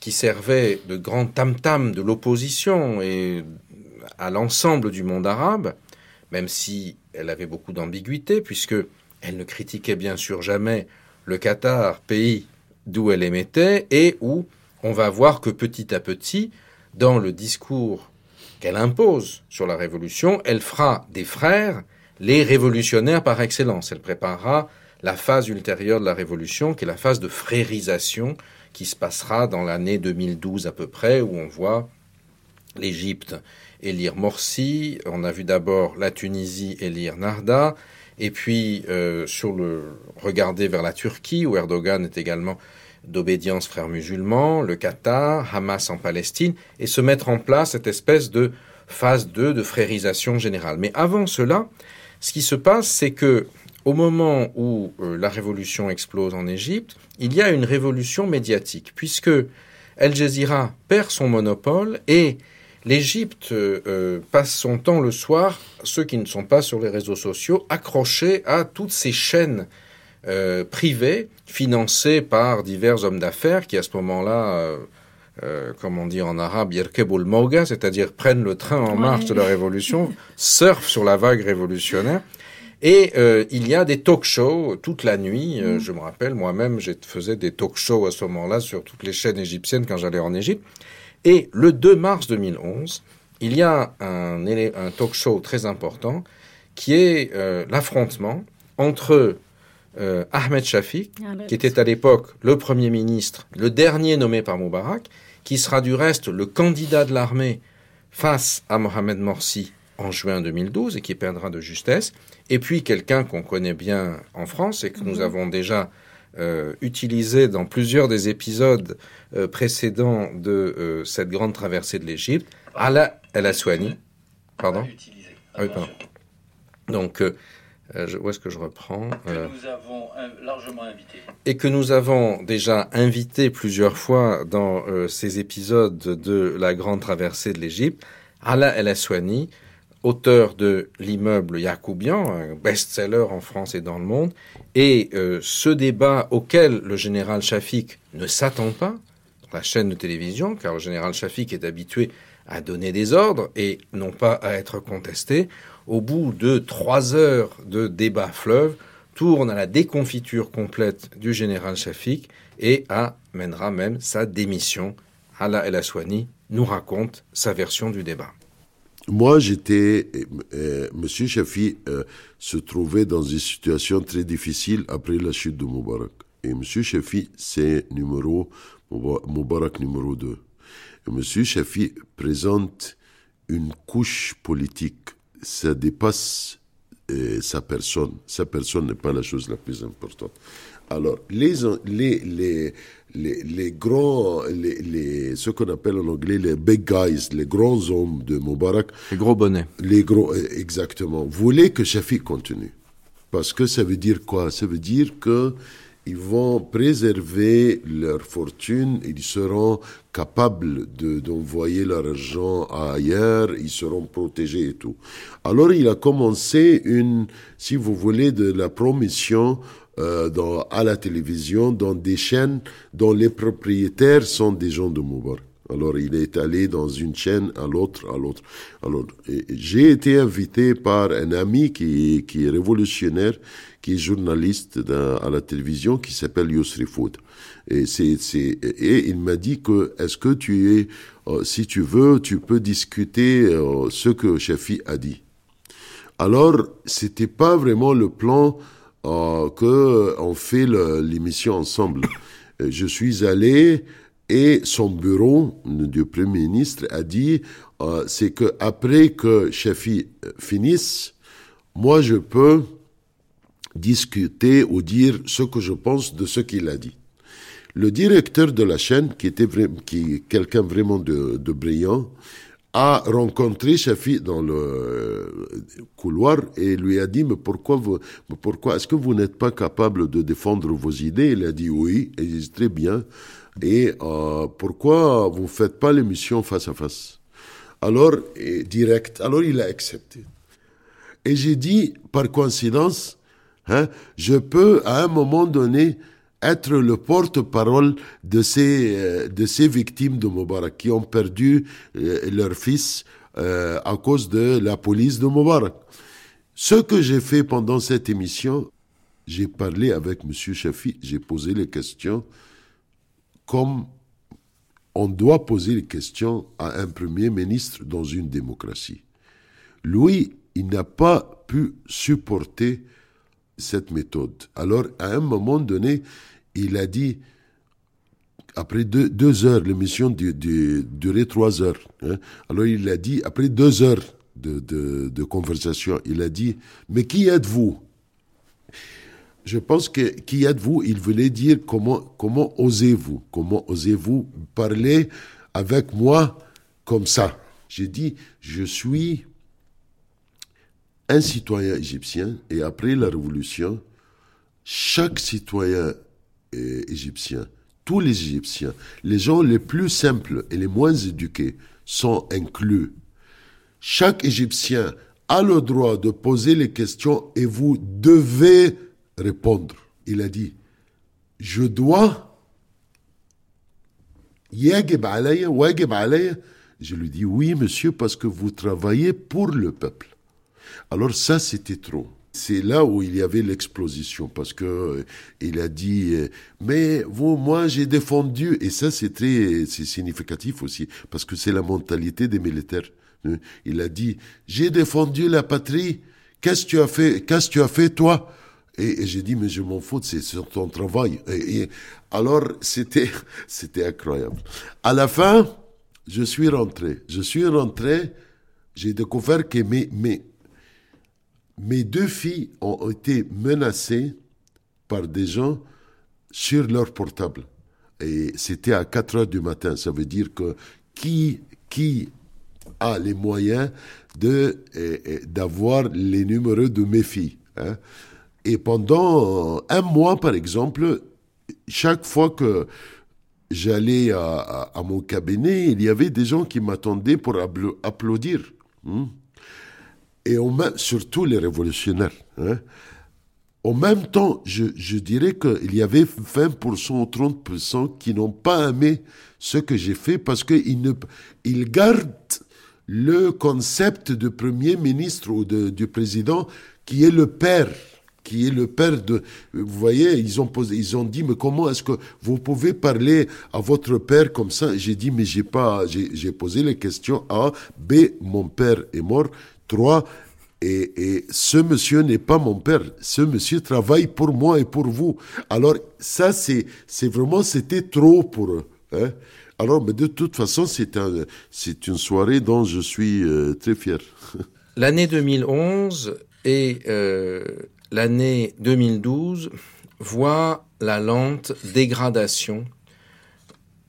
qui servait de grand tam-tam de l'opposition et à l'ensemble du monde arabe, même si elle avait beaucoup d'ambiguïté, puisque elle ne critiquait bien sûr jamais le Qatar, pays d'où elle émettait, et où on va voir que petit à petit, dans le discours qu'elle impose sur la révolution, elle fera des frères les révolutionnaires par excellence. Elle préparera la phase ultérieure de la révolution, qui est la phase de frérisation, qui se passera dans l'année 2012 à peu près, où on voit l'Égypte élire Morsi, on a vu d'abord la Tunisie élire Narda, et puis euh, sur le regarder vers la Turquie, où Erdogan est également d'obédience frère musulman, le Qatar, Hamas en Palestine, et se mettre en place cette espèce de phase 2 de frérisation générale. Mais avant cela, ce qui se passe, c'est que au moment où euh, la révolution explose en Égypte, il y a une révolution médiatique, puisque Al Jazeera perd son monopole et l'Égypte euh, passe son temps le soir, ceux qui ne sont pas sur les réseaux sociaux, accrochés à toutes ces chaînes euh, privés financés par divers hommes d'affaires qui à ce moment-là, euh, euh, comme on dit en arabe, yerkebul moga, c'est-à-dire prennent le train en marche de la révolution, surfent sur la vague révolutionnaire. Et euh, il y a des talk-shows toute la nuit. Euh, mm. Je me rappelle, moi-même, je faisais des talk-shows à ce moment-là sur toutes les chaînes égyptiennes quand j'allais en Égypte. Et le 2 mars 2011, il y a un, un talk-show très important qui est euh, l'affrontement entre euh, Ahmed Shafik, qui était à l'époque le Premier ministre, le dernier nommé par Moubarak, qui sera du reste le candidat de l'armée face à Mohamed Morsi en juin 2012 et qui perdra de justesse, et puis quelqu'un qu'on connaît bien en France et que nous mhm. avons déjà euh, utilisé dans plusieurs des épisodes euh, précédents de euh, cette grande traversée de l'Égypte, Ala El Aswani. Pardon? Ah oui, pardon. Donc, où est-ce que je reprends Que nous avons largement invité. Et que nous avons déjà invité plusieurs fois dans ces épisodes de la grande traversée de l'Égypte, Ala El Aswani, auteur de l'immeuble Yacoubian, un best-seller en France et dans le monde, et euh, ce débat auquel le général Chafik ne s'attend pas, la chaîne de télévision, car le général Chafik est habitué à donner des ordres et non pas à être contesté, au bout de trois heures de débat fleuve, tourne à la déconfiture complète du général Chafik et amènera même sa démission. Ala El Aswani nous raconte sa version du débat. Moi, j'étais, euh, euh, Monsieur Chafi euh, se trouvait dans une situation très difficile après la chute de Moubarak. Et Monsieur Chafi, c'est numéro Moubarak numéro 2. Et Monsieur Chafi présente une couche politique. Ça dépasse sa personne. Sa personne n'est pas la chose la plus importante. Alors, les, les, les, les, les grands, les, les, ce qu'on appelle en anglais les big guys, les grands hommes de Moubarak. Les gros bonnets. Les gros, euh, exactement. Voulaient que Shafiq continue. Parce que ça veut dire quoi? Ça veut dire que ils vont préserver leur fortune, ils seront capables d'envoyer leur argent ailleurs, ils seront protégés et tout. Alors il a commencé une, si vous voulez, de la promission euh, dans, à la télévision dans des chaînes dont les propriétaires sont des gens de Moubarak. Alors il est allé dans une chaîne à l'autre, à l'autre. Alors j'ai été invité par un ami qui, qui est révolutionnaire, qui est journaliste à la télévision, qui s'appelle Yusri Foud. Et, c'est, et il m'a dit que est-ce que tu es, euh, si tu veux, tu peux discuter euh, ce que Shafi a dit. Alors c'était pas vraiment le plan euh, que on fait l'émission ensemble. Euh, je suis allé et son bureau du premier ministre a dit euh, c'est que après que Shafi finisse, moi je peux discuter ou dire ce que je pense de ce qu'il a dit. Le directeur de la chaîne, qui était quelqu'un vraiment de brillant, a rencontré Shafi dans le couloir et lui a dit mais pourquoi vous, pourquoi est-ce que vous n'êtes pas capable de défendre vos idées? Il a dit oui, et très bien. Et euh, pourquoi vous faites pas l'émission face à face? Alors direct. Alors il a accepté. Et j'ai dit par coïncidence, hein, je peux à un moment donné être le porte-parole de ces, euh, de ces victimes de Moubarak qui ont perdu euh, leur fils euh, à cause de la police de Moubarak. Ce que j'ai fait pendant cette émission, j'ai parlé avec M. Chafi, j'ai posé les questions comme on doit poser les questions à un Premier ministre dans une démocratie. Lui, il n'a pas pu supporter cette méthode. Alors, à un moment donné, il a dit, après deux, heures, l'émission durait trois heures. Hein. alors il a dit, après deux heures de, conversation, il a dit, mais qui êtes-vous? Je pense que qui êtes-vous? Il voulait dire comment, comment osez-vous? Comment osez-vous parler avec moi comme ça? J'ai dit, je suis un citoyen égyptien et après la révolution, chaque citoyen égyptiens, tous les Égyptiens, les gens les plus simples et les moins éduqués sont inclus. Chaque Égyptien a le droit de poser les questions et vous devez répondre. Il a dit, je dois je lui dis oui, monsieur, parce que vous travaillez pour le peuple. Alors ça, c'était trop. C'est là où il y avait l'explosion parce que euh, il a dit euh, mais vous moi j'ai défendu et ça c'est très c'est significatif aussi parce que c'est la mentalité des militaires. Hein. Il a dit j'ai défendu la patrie. Qu'est-ce que tu as fait Qu'est-ce que tu as fait toi? Et, j'ai dit mais je m'en fous c'est ton travail. Et, alors c'était c'était incroyable. À la fin je suis rentré. Je suis rentré. J'ai découvert que mes, mes mes deux filles ont été menacées par des gens sur leur portable. Et c'était à 4 heures du matin. Ça veut dire que qui, qui a les moyens de, eh, eh, d'avoir les numéros de mes filles. Hein? Et pendant un mois, par exemple, chaque fois que j'allais à, mon cabinet, il y avait des gens qui m'attendaient pour applaudir. Hein? Et surtout les révolutionnaires. Hein. En même temps, je, je dirais qu'il y avait 20% ou 30% qui n'ont pas aimé ce que j'ai fait parce qu'ils ils gardent le concept de premier ministre ou de, du président qui est le père qui est le père de. Vous voyez, ils ont posé, ils ont dit, mais comment est-ce que vous pouvez parler à votre père comme ça? J'ai dit, mais j'ai pas, j'ai posé les questions. A, B, mon père est mort. Et, ce monsieur n'est pas mon père. Ce monsieur travaille pour moi et pour vous. Alors ça, c'est, vraiment, c'était trop pour eux. Hein. Alors, mais de toute façon, c'est une soirée dont je suis euh, très fier. L'année 2011 et euh, l'année 2012 voient la lente dégradation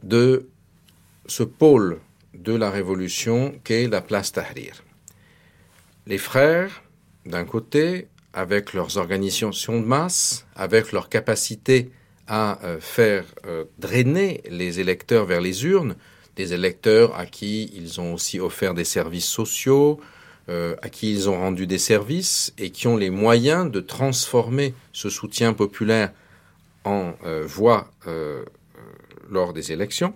de ce pôle de la révolution qu'est la place Tahrir. Les frères, d'un côté, avec leurs organisations de masse, avec leur capacité à euh, faire euh, drainer les électeurs vers les urnes, des électeurs à qui ils ont aussi offert des services sociaux, euh, à qui ils ont rendu des services et qui ont les moyens de transformer ce soutien populaire en voix lors des élections.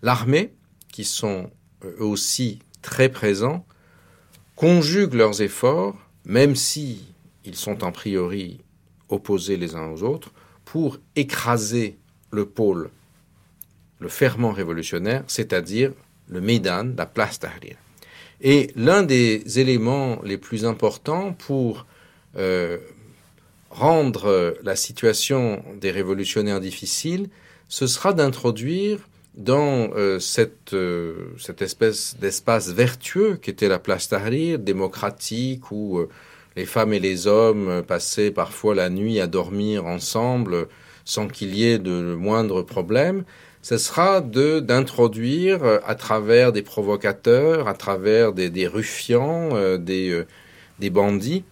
L'armée, qui sont eux aussi très présents, conjuguent leurs efforts, même si ils sont en priori opposés les uns aux autres, pour écraser le pôle, le ferment révolutionnaire, c'est-à-dire le Maidan, la place Tahrir. Et l'un des éléments les plus importants pour euh, rendre la situation des révolutionnaires difficile, ce sera d'introduire dans euh, cette, euh, cette espèce d'espace vertueux qu'était la place Tahrir, démocratique, où euh, les femmes et les hommes passaient parfois la nuit à dormir ensemble sans qu'il y ait de moindre problème, ce sera de d'introduire à travers des provocateurs, à travers des, des ruffians, des, des bandits,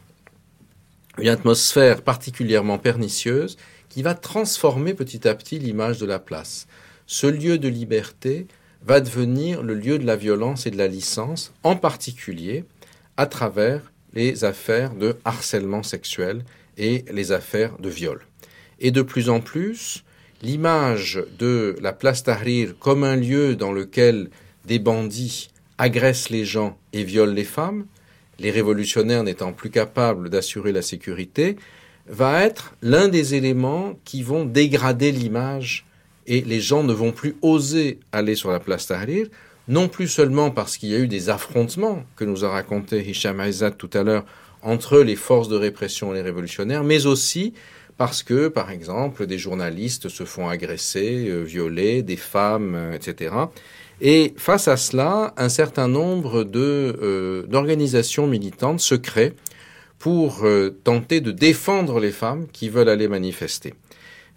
une atmosphère particulièrement pernicieuse qui va transformer petit à petit l'image de la place ce lieu de liberté va devenir le lieu de la violence et de la licence, en particulier à travers les affaires de harcèlement sexuel et les affaires de viol. Et de plus en plus, l'image de la place Tahrir comme un lieu dans lequel des bandits agressent les gens et violent les femmes, les révolutionnaires n'étant plus capables d'assurer la sécurité, va être l'un des éléments qui vont dégrader l'image et les gens ne vont plus oser aller sur la place Tahrir, non plus seulement parce qu'il y a eu des affrontements que nous a raconté Hicham Aizad tout à l'heure entre les forces de répression et les révolutionnaires, mais aussi parce que, par exemple, des journalistes se font agresser, euh, violer, des femmes, euh, etc. Et face à cela, un certain nombre euh, d'organisations militantes se créent pour tenter de défendre les femmes qui veulent aller manifester.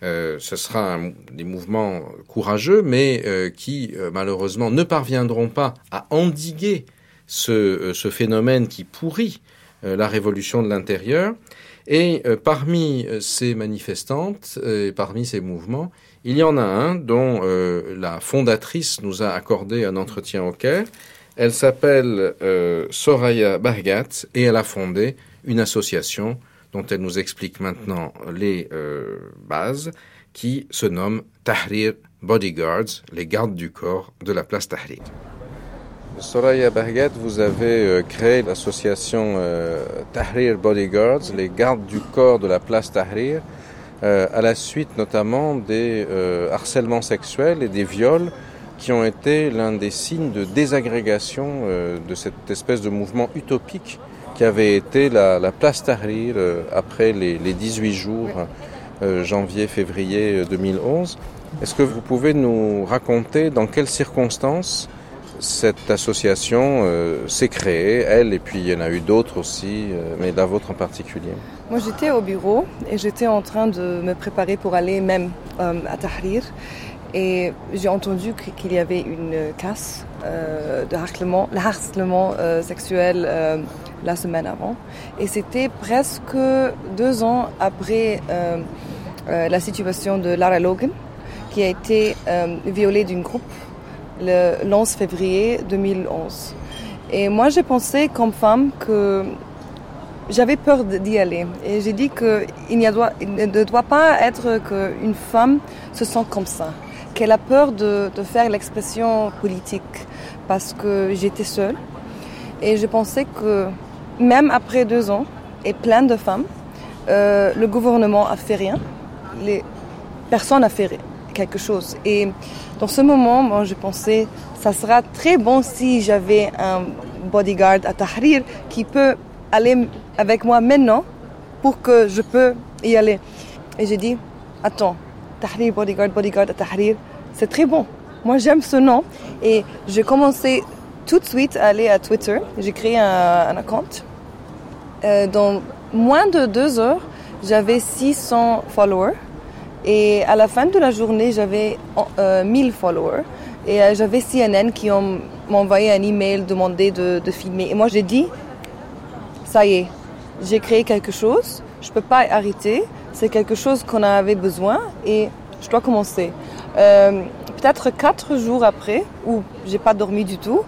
Euh, ce sera des mouvements courageux, mais euh, qui euh, malheureusement ne parviendront pas à endiguer ce, ce phénomène qui pourrit la révolution de l'intérieur. Et parmi ces manifestantes, et parmi ces mouvements, il y en a un dont la fondatrice nous a accordé un entretien au Caire. Elle s'appelle Soraya Bargat et elle a fondé une association dont elle nous explique maintenant les euh, bases, qui se nomme Tahrir Bodyguards, les gardes du corps de la place Tahrir. Soraya Bahgat, vous avez euh, créé l'association euh, Tahrir Bodyguards, les gardes du corps de la place Tahrir, à la suite notamment des harcèlements sexuels et des viols qui ont été l'un des signes de désagrégation de cette espèce de mouvement utopique qui avait été la, place Tahrir euh, après les, 18 jours euh, janvier-février 2011. Euh, Est-ce que vous pouvez nous raconter dans quelles circonstances cette association s'est créée, elle, et puis il y en a eu d'autres aussi, mais la vôtre en particulier? Moi j'étais au bureau et j'étais en train de me préparer pour aller même à Tahrir. Et j'ai entendu qu'il y avait une casse de harcèlement, harcèlement sexuel la semaine avant. Et c'était presque deux ans après euh, euh, la situation de Lara Logan, qui a été euh, violée d'une groupe le 11 février 2011. Et moi, j'ai pensé comme femme que j'avais peur d'y aller. Et j'ai dit qu'il ne doit pas être qu'une femme se sente comme ça, qu'elle a peur de, de faire l'expression politique, parce que j'étais seule. Et je pensais que même après deux ans et plein de femmes, euh, le gouvernement a fait rien. Les personnes a fait quelque chose. Et dans ce moment, moi, je pensais, ça sera très bon si j'avais un bodyguard à Tahrir qui peut aller avec moi maintenant pour que je peux y aller. Et j'ai dit, attends, Tahrir, bodyguard, bodyguard à Tahrir, c'est très bon. Moi, j'aime ce nom. Et j'ai commencé tout de suite aller à Twitter. J'ai créé un, un compte. Euh, dans moins de deux heures, j'avais 600 followers. Et à la fin de la journée, j'avais euh, 1000 followers. Et euh, j'avais CNN qui ont envoyé un email demandé de, filmer. Et moi, j'ai dit, ça y est, j'ai créé quelque chose. Je peux pas arrêter. C'est quelque chose qu'on avait besoin et je dois commencer. Euh, peut-être quatre jours après, où j'ai pas dormi du tout,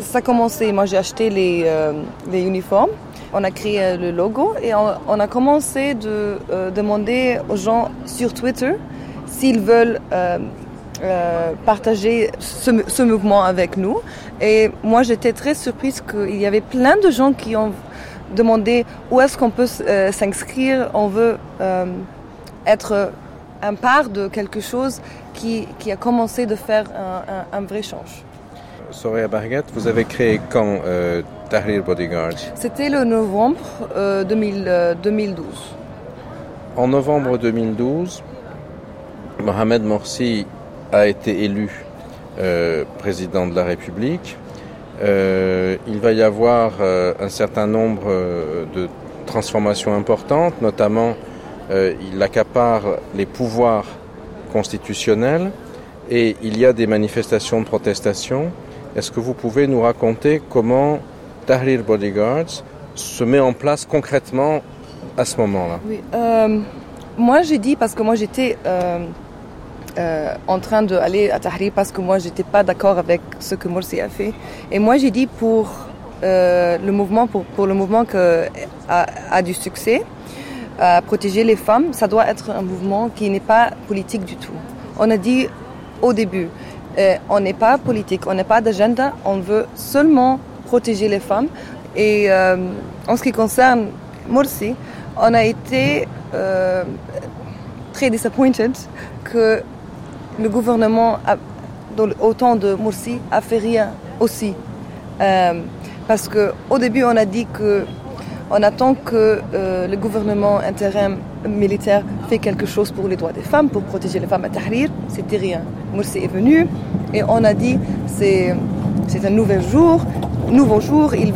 ça a commencé. Moi, j'ai acheté les, euh, uniformes. On a créé euh, le logo et on, a commencé de euh, demander aux gens sur Twitter s'ils veulent partager ce, mouvement avec nous. Et moi, j'étais très surprise qu'il y avait plein de gens qui ont demandé où est-ce qu'on peut s'inscrire. On veut être un part de quelque chose qui, a commencé de faire un, un vrai change. Soraya Bargat, vous avez créé quand euh, Tahrir Bodyguard? C'était le novembre 2012. Euh, en novembre 2012, Mohamed Morsi a été élu euh, président de la République. il va y avoir un certain nombre de transformations importantes, notamment il accapare les pouvoirs constitutionnels et il y a des manifestations de protestation. Est-ce que vous pouvez nous raconter comment Tahrir Bodyguards se met en place concrètement à ce moment-là? Oui, euh, moi j'ai dit parce que moi j'étais euh, euh, en train d'aller à Tahrir parce que moi j'étais pas d'accord avec ce que Morsi a fait. Et moi j'ai dit pour le mouvement, pour, le mouvement qui a, du succès, protéger les femmes, ça doit être un mouvement qui n'est pas politique du tout. On a dit au début, euh, on n'est pas politique, on n'est pas d'agenda, on veut seulement protéger les femmes. Et euh, en ce qui concerne Morsi, on a été euh, très disappointed que le gouvernement, au temps de Morsi, a fait rien aussi. parce qu'au début, on a dit que on attend que le gouvernement intérim militaire fait quelque chose pour les droits des femmes, pour protéger les femmes à Tahrir. C'était rien. Morsi est venu et on a dit c'est c'est un nouvel jour, nouveau jour. Il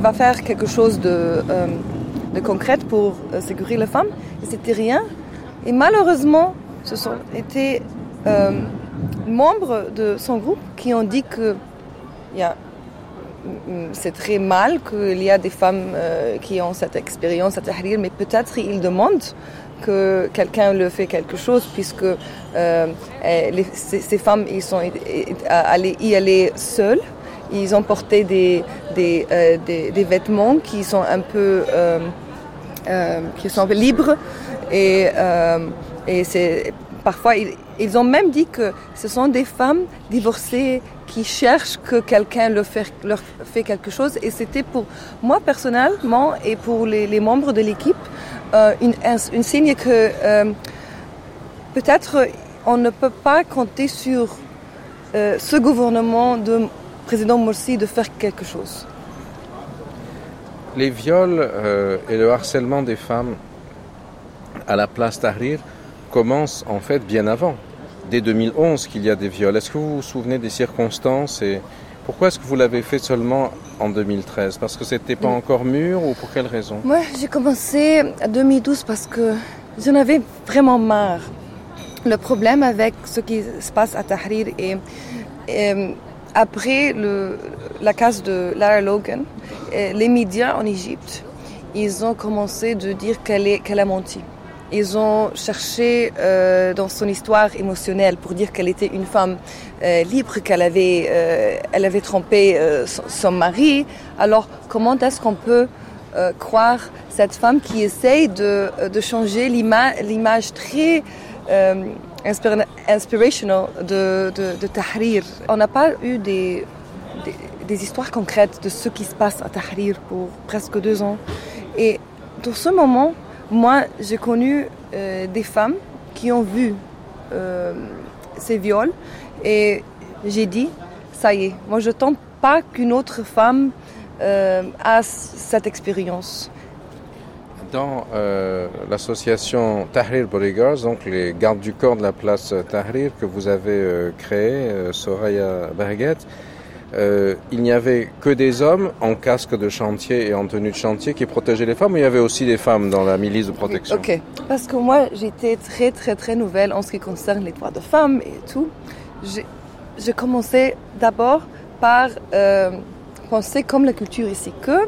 va faire quelque chose de euh, concret pour euh, sécuriser les femmes. C'était rien. Et malheureusement, ce sont été euh, membres de son groupe qui ont dit que y a c'est très mal qu'il y a des femmes euh, qui ont cette expérience à Tahrir, mais peut-être ils demandent que quelqu'un le fait quelque chose, puisque euh, ces, femmes ils sont allées y aller seules. Ils ont porté des, des, euh, des, vêtements qui sont un peu qui sont libres et, et c'est parfois ils, ont même dit que ce sont des femmes divorcées qui cherchent que quelqu'un leur, fait, quelque chose et c'était pour moi personnellement et pour les, membres de l'équipe une, une, signe que peut-être on ne peut pas compter sur euh, ce gouvernement de président Morsi de faire quelque chose. Les viols euh, et le harcèlement des femmes à la place Tahrir commencent en fait bien avant, dès 2011 qu'il y a des viols. Est-ce que vous vous souvenez des circonstances et pourquoi est-ce que vous l'avez fait seulement en 2013 Parce que c'était pas encore mûr ou pour quelle raison? Moi, j'ai commencé en 2012 parce que j'en avais vraiment marre le problème avec ce qui se passe à Tahrir est, après le, la case de Lara Logan, les médias en Égypte, ils ont commencé de dire qu'elle qu'elle a menti. Ils ont cherché euh, dans son histoire émotionnelle pour dire qu'elle était une femme euh, libre, qu'elle avait, euh, avait trompé son, mari. Alors comment est-ce qu'on peut croire cette femme qui essaye de, de changer l'image très inspirational de, de, Tahrir? On n'a pas eu des, des, histoires concrètes de ce qui se passe à Tahrir pour presque deux ans. Et dans ce moment, moi, j'ai connu euh, des femmes qui ont vu euh, ces viols et j'ai dit, ça y est, moi je tente pas qu'une autre femme euh, a cette expérience. Dans l'association Tahrir Bodyguards, donc les gardes du corps de la place Tahrir que vous avez créé, euh, Soraya Berget, il n'y avait que des hommes en casque de chantier et en tenue de chantier qui protégeaient les femmes, ou il y avait aussi des femmes dans la milice de protection? Ok, parce que moi j'étais très très très nouvelle en ce qui concerne les droits de femmes et tout. J'ai commencé d'abord par penser comme la culture ici, que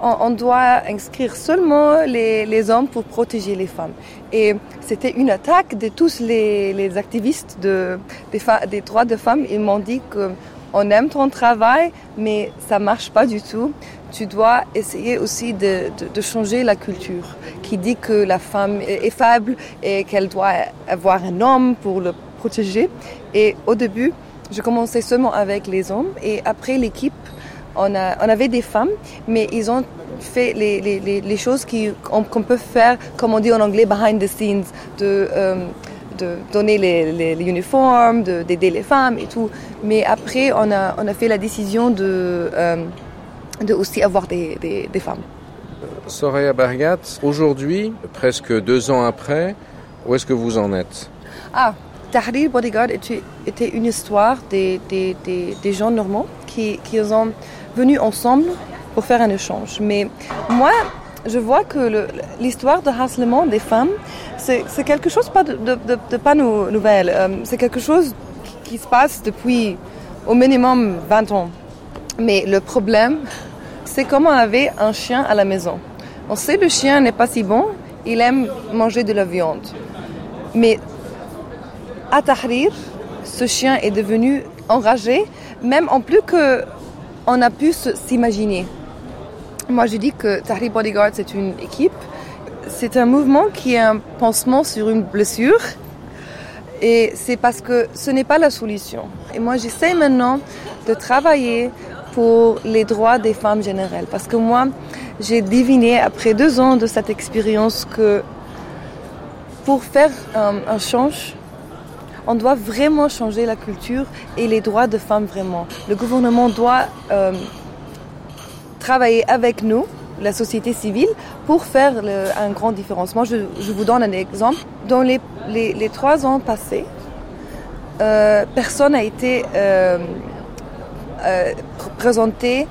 on, doit inscrire seulement les, hommes pour protéger les femmes. Et c'était une attaque de tous les, activistes de, des, droits de femmes. Ils m'ont dit qu'on aime ton travail, mais ça marche pas du tout. Tu dois essayer aussi de, changer la culture qui dit que la femme est faible et qu'elle doit avoir un homme pour le protéger. Et au début, je commençais seulement avec les hommes et après l'équipe on, avait des femmes, mais ils ont fait les, choses qu'on peut faire, comme on dit en anglais, behind the scenes, de, euh, donner les, uniformes, d'aider les femmes et tout. Mais après, on a, fait la décision de, euh, aussi avoir des, femmes. Soraya Bargat, aujourd'hui, presque deux ans après, où est-ce que vous en êtes? Ah, Tahrir Bodyguard était, une histoire des, gens normands qui, qui ont venus ensemble pour faire un échange. Mais moi, je vois que l'histoire de harcèlement des femmes, c'est quelque chose de, pas nouvelle. C'est quelque chose qui se passe depuis au minimum 20 ans. Mais le problème, c'est comme on avait un chien à la maison. On sait que le chien n'est pas si bon, il aime manger de la viande. Mais à Tahrir, ce chien est devenu enragé, même en plus que on a pu s'imaginer. Moi, je dis que Tahrir Bodyguard, c'est une équipe. C'est un mouvement qui est un pansement sur une blessure. Et c'est parce que ce n'est pas la solution. Et moi, j'essaie maintenant de travailler pour les droits des femmes générales. Parce que moi, j'ai deviné, après deux ans de cette expérience, que pour faire un, un change, on doit vraiment changer la culture et les droits de femmes vraiment. Le gouvernement doit euh, travailler avec nous, la société civile, pour faire un grand différence. Moi, je, vous donne un exemple. Dans les, trois ans passés, euh, personne n'a été euh, présenté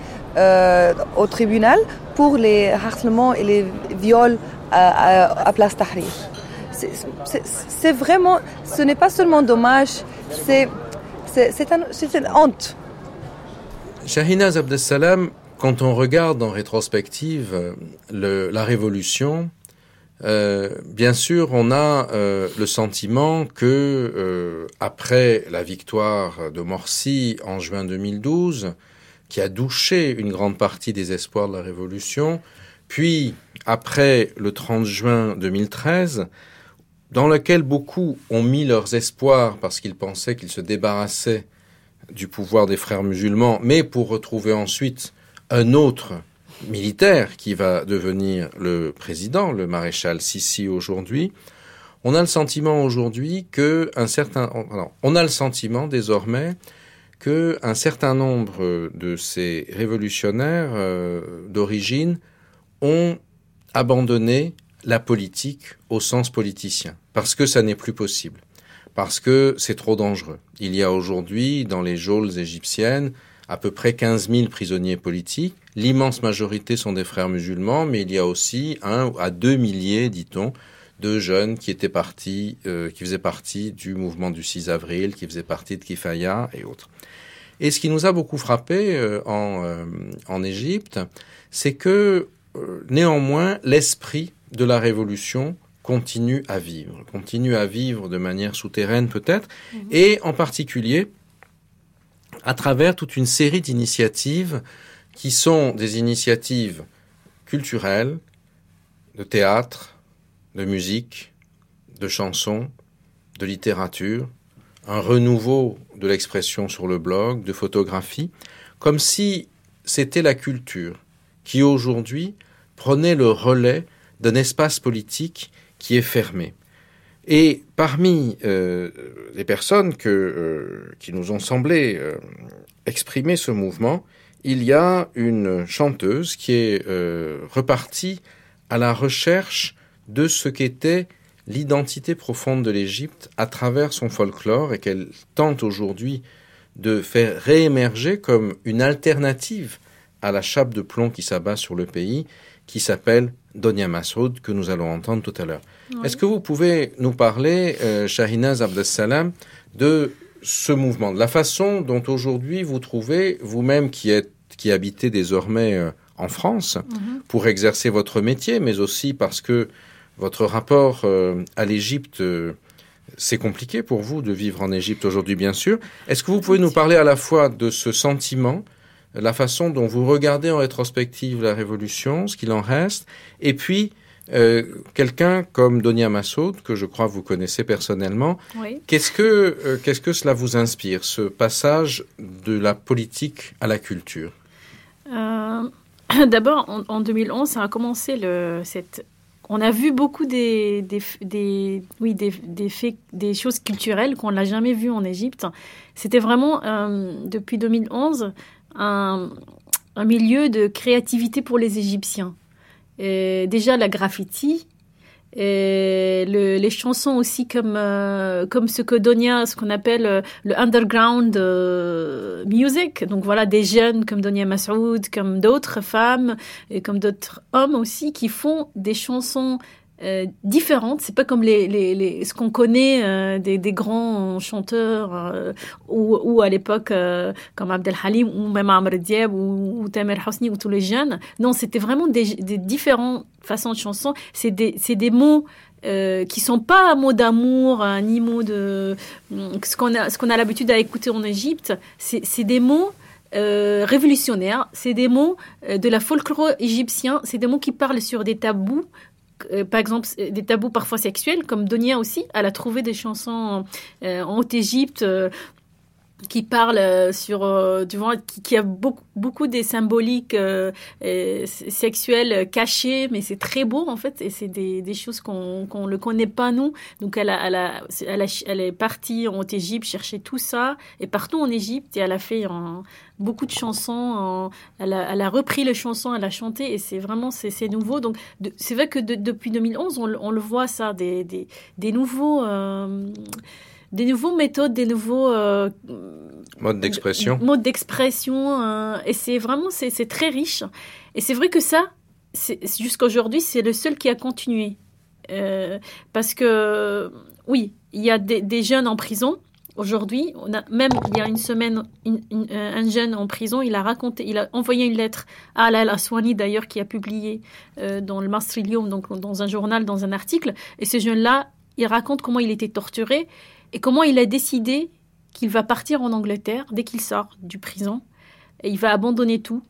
au tribunal pour les harcèlements et les viols à, Place Tahrir c'est vraiment, ce n'est pas seulement dommage, c'est une honte. Shahinaz Abdessalam, quand on regarde en rétrospective le, la révolution, euh, bien sûr, on a euh, le sentiment que euh, après la victoire de Morsi en juin 2012, qui a douché une grande partie des espoirs de la révolution, puis après le 30 juin 2013, dans lequel beaucoup ont mis leurs espoirs parce qu'ils pensaient qu'ils se débarrassaient du pouvoir des frères musulmans, mais pour retrouver ensuite un autre militaire qui va devenir le président, le maréchal Sissi aujourd'hui, on a le sentiment aujourd'hui que un certain, on a le sentiment désormais que un certain nombre de ces révolutionnaires euh, d'origine ont abandonné la politique au sens politicien, parce que ça n'est plus possible, parce que c'est trop dangereux. Il y a aujourd'hui, dans les geôles égyptiennes, à peu près 15 000 prisonniers politiques. L'immense majorité sont des frères musulmans, mais il y a aussi un à deux milliers, dit-on, de jeunes qui étaient partis, euh, qui faisaient partie du mouvement du 6 avril, qui faisaient partie de Kifaya et autres. Et ce qui nous a beaucoup frappé euh, en, euh, en Égypte, c'est que néanmoins l'esprit de la révolution continue à vivre, continue à vivre de manière souterraine peut-être, mhm. et en particulier à travers toute une série d'initiatives qui sont des initiatives culturelles, de théâtre, de musique, de chansons, de littérature, un renouveau de l'expression sur le blog, de photographie, comme si c'était la culture qui aujourd'hui prenait le relais d'un espace politique qui est fermé. Et parmi euh, les personnes euh, qui nous ont semblé euh, exprimer ce mouvement, il y a une chanteuse qui est repartie à la recherche de ce qu'était l'identité profonde de l'Égypte à travers son folklore et qu'elle tente aujourd'hui de faire réémerger comme une alternative à la chape de plomb qui s'abat sur le pays, qui s'appelle Donia Masoud, que nous allons entendre tout à l'heure. Est-ce que vous pouvez nous parler, euh, Shahinaz Abdessalam, de ce mouvement, de la façon dont aujourd'hui vous trouvez, vous-même qui êtes, qui habitez désormais euh, en France, mhm. pour exercer votre métier, mais aussi parce que votre rapport euh, à l'Égypte, euh, c'est compliqué pour vous de vivre en Égypte aujourd'hui, bien sûr. Est-ce que vous pouvez nous parler à la fois de ce sentiment, la façon dont vous regardez en rétrospective la Révolution, ce qu'il en reste, et puis euh, quelqu'un comme Donia Massoud, que je crois vous connaissez personnellement, qu'est-ce que euh, qu'est-ce que cela vous inspire, ce passage de la politique à la culture? Euh, D'abord, en, 2011, ça a commencé le, cette on a vu beaucoup des, des, oui, des, faits, des choses culturelles qu'on n'a jamais vues en Égypte. C'était vraiment, depuis 2011, un, milieu de créativité pour les Égyptiens. Déjà la graffiti, et les chansons aussi comme euh, comme ce que Donia ce qu'on appelle euh, le underground euh, music. Donc voilà des jeunes comme Donia Massoud comme d'autres femmes et comme d'autres hommes aussi qui font des chansons euh, différentes. C'est pas comme les, les, ce qu'on connaît euh, des, grands chanteurs euh, ou, à l'époque comme Abdel Halim ou même Amr Diab ou, ou Tamer Hosni ou tous les jeunes. Non, c'était vraiment des, différentes façons de chansons. C'est des, des mots euh, qui sont pas mots d'amour ni mots de ce qu'on a ce qu'on a l'habitude à écouter en Égypte. C'est des mots euh, révolutionnaires, c'est des mots de la folklore égyptien, c'est des mots qui parlent sur des tabous euh, par exemple, des tabous parfois sexuels, comme Donia aussi, elle a trouvé des chansons euh, en Haute-Égypte euh, qui parle euh, sur euh, tu vois qui, a beaucoup beaucoup des symboliques euh, sexuelles cachées mais c'est très beau en fait et c'est des, des choses qu'on qu'on le connaît pas nous. Donc elle a, elle a, elle, a, elle est partie en Égypte chercher tout ça et partout en Égypte et elle a fait beaucoup de chansons elle, a, elle, a, repris les chansons elle a chanté et c'est vraiment c'est nouveau. Donc c'est vrai que depuis 2011 on, on, le voit ça des des, des nouveaux des nouveaux méthodes, des nouveaux euh, modes d'expression. Modes d'expression, euh, et c'est vraiment c'est très riche. Et c'est vrai que ça, jusqu'à aujourd'hui, c'est le seul qui a continué, euh, parce que oui, il y a des, jeunes en prison. Aujourd'hui, on a même il y a une semaine, un jeune en prison, il a raconté, il a envoyé une lettre à Al Aswani d'ailleurs qui a publié dans le Mastrilium, donc dans un journal, dans un article. Et ce jeune-là, il raconte comment il était torturé et comment il a décidé qu'il va partir en Angleterre dès qu'il sort du prison. Et il va abandonner tout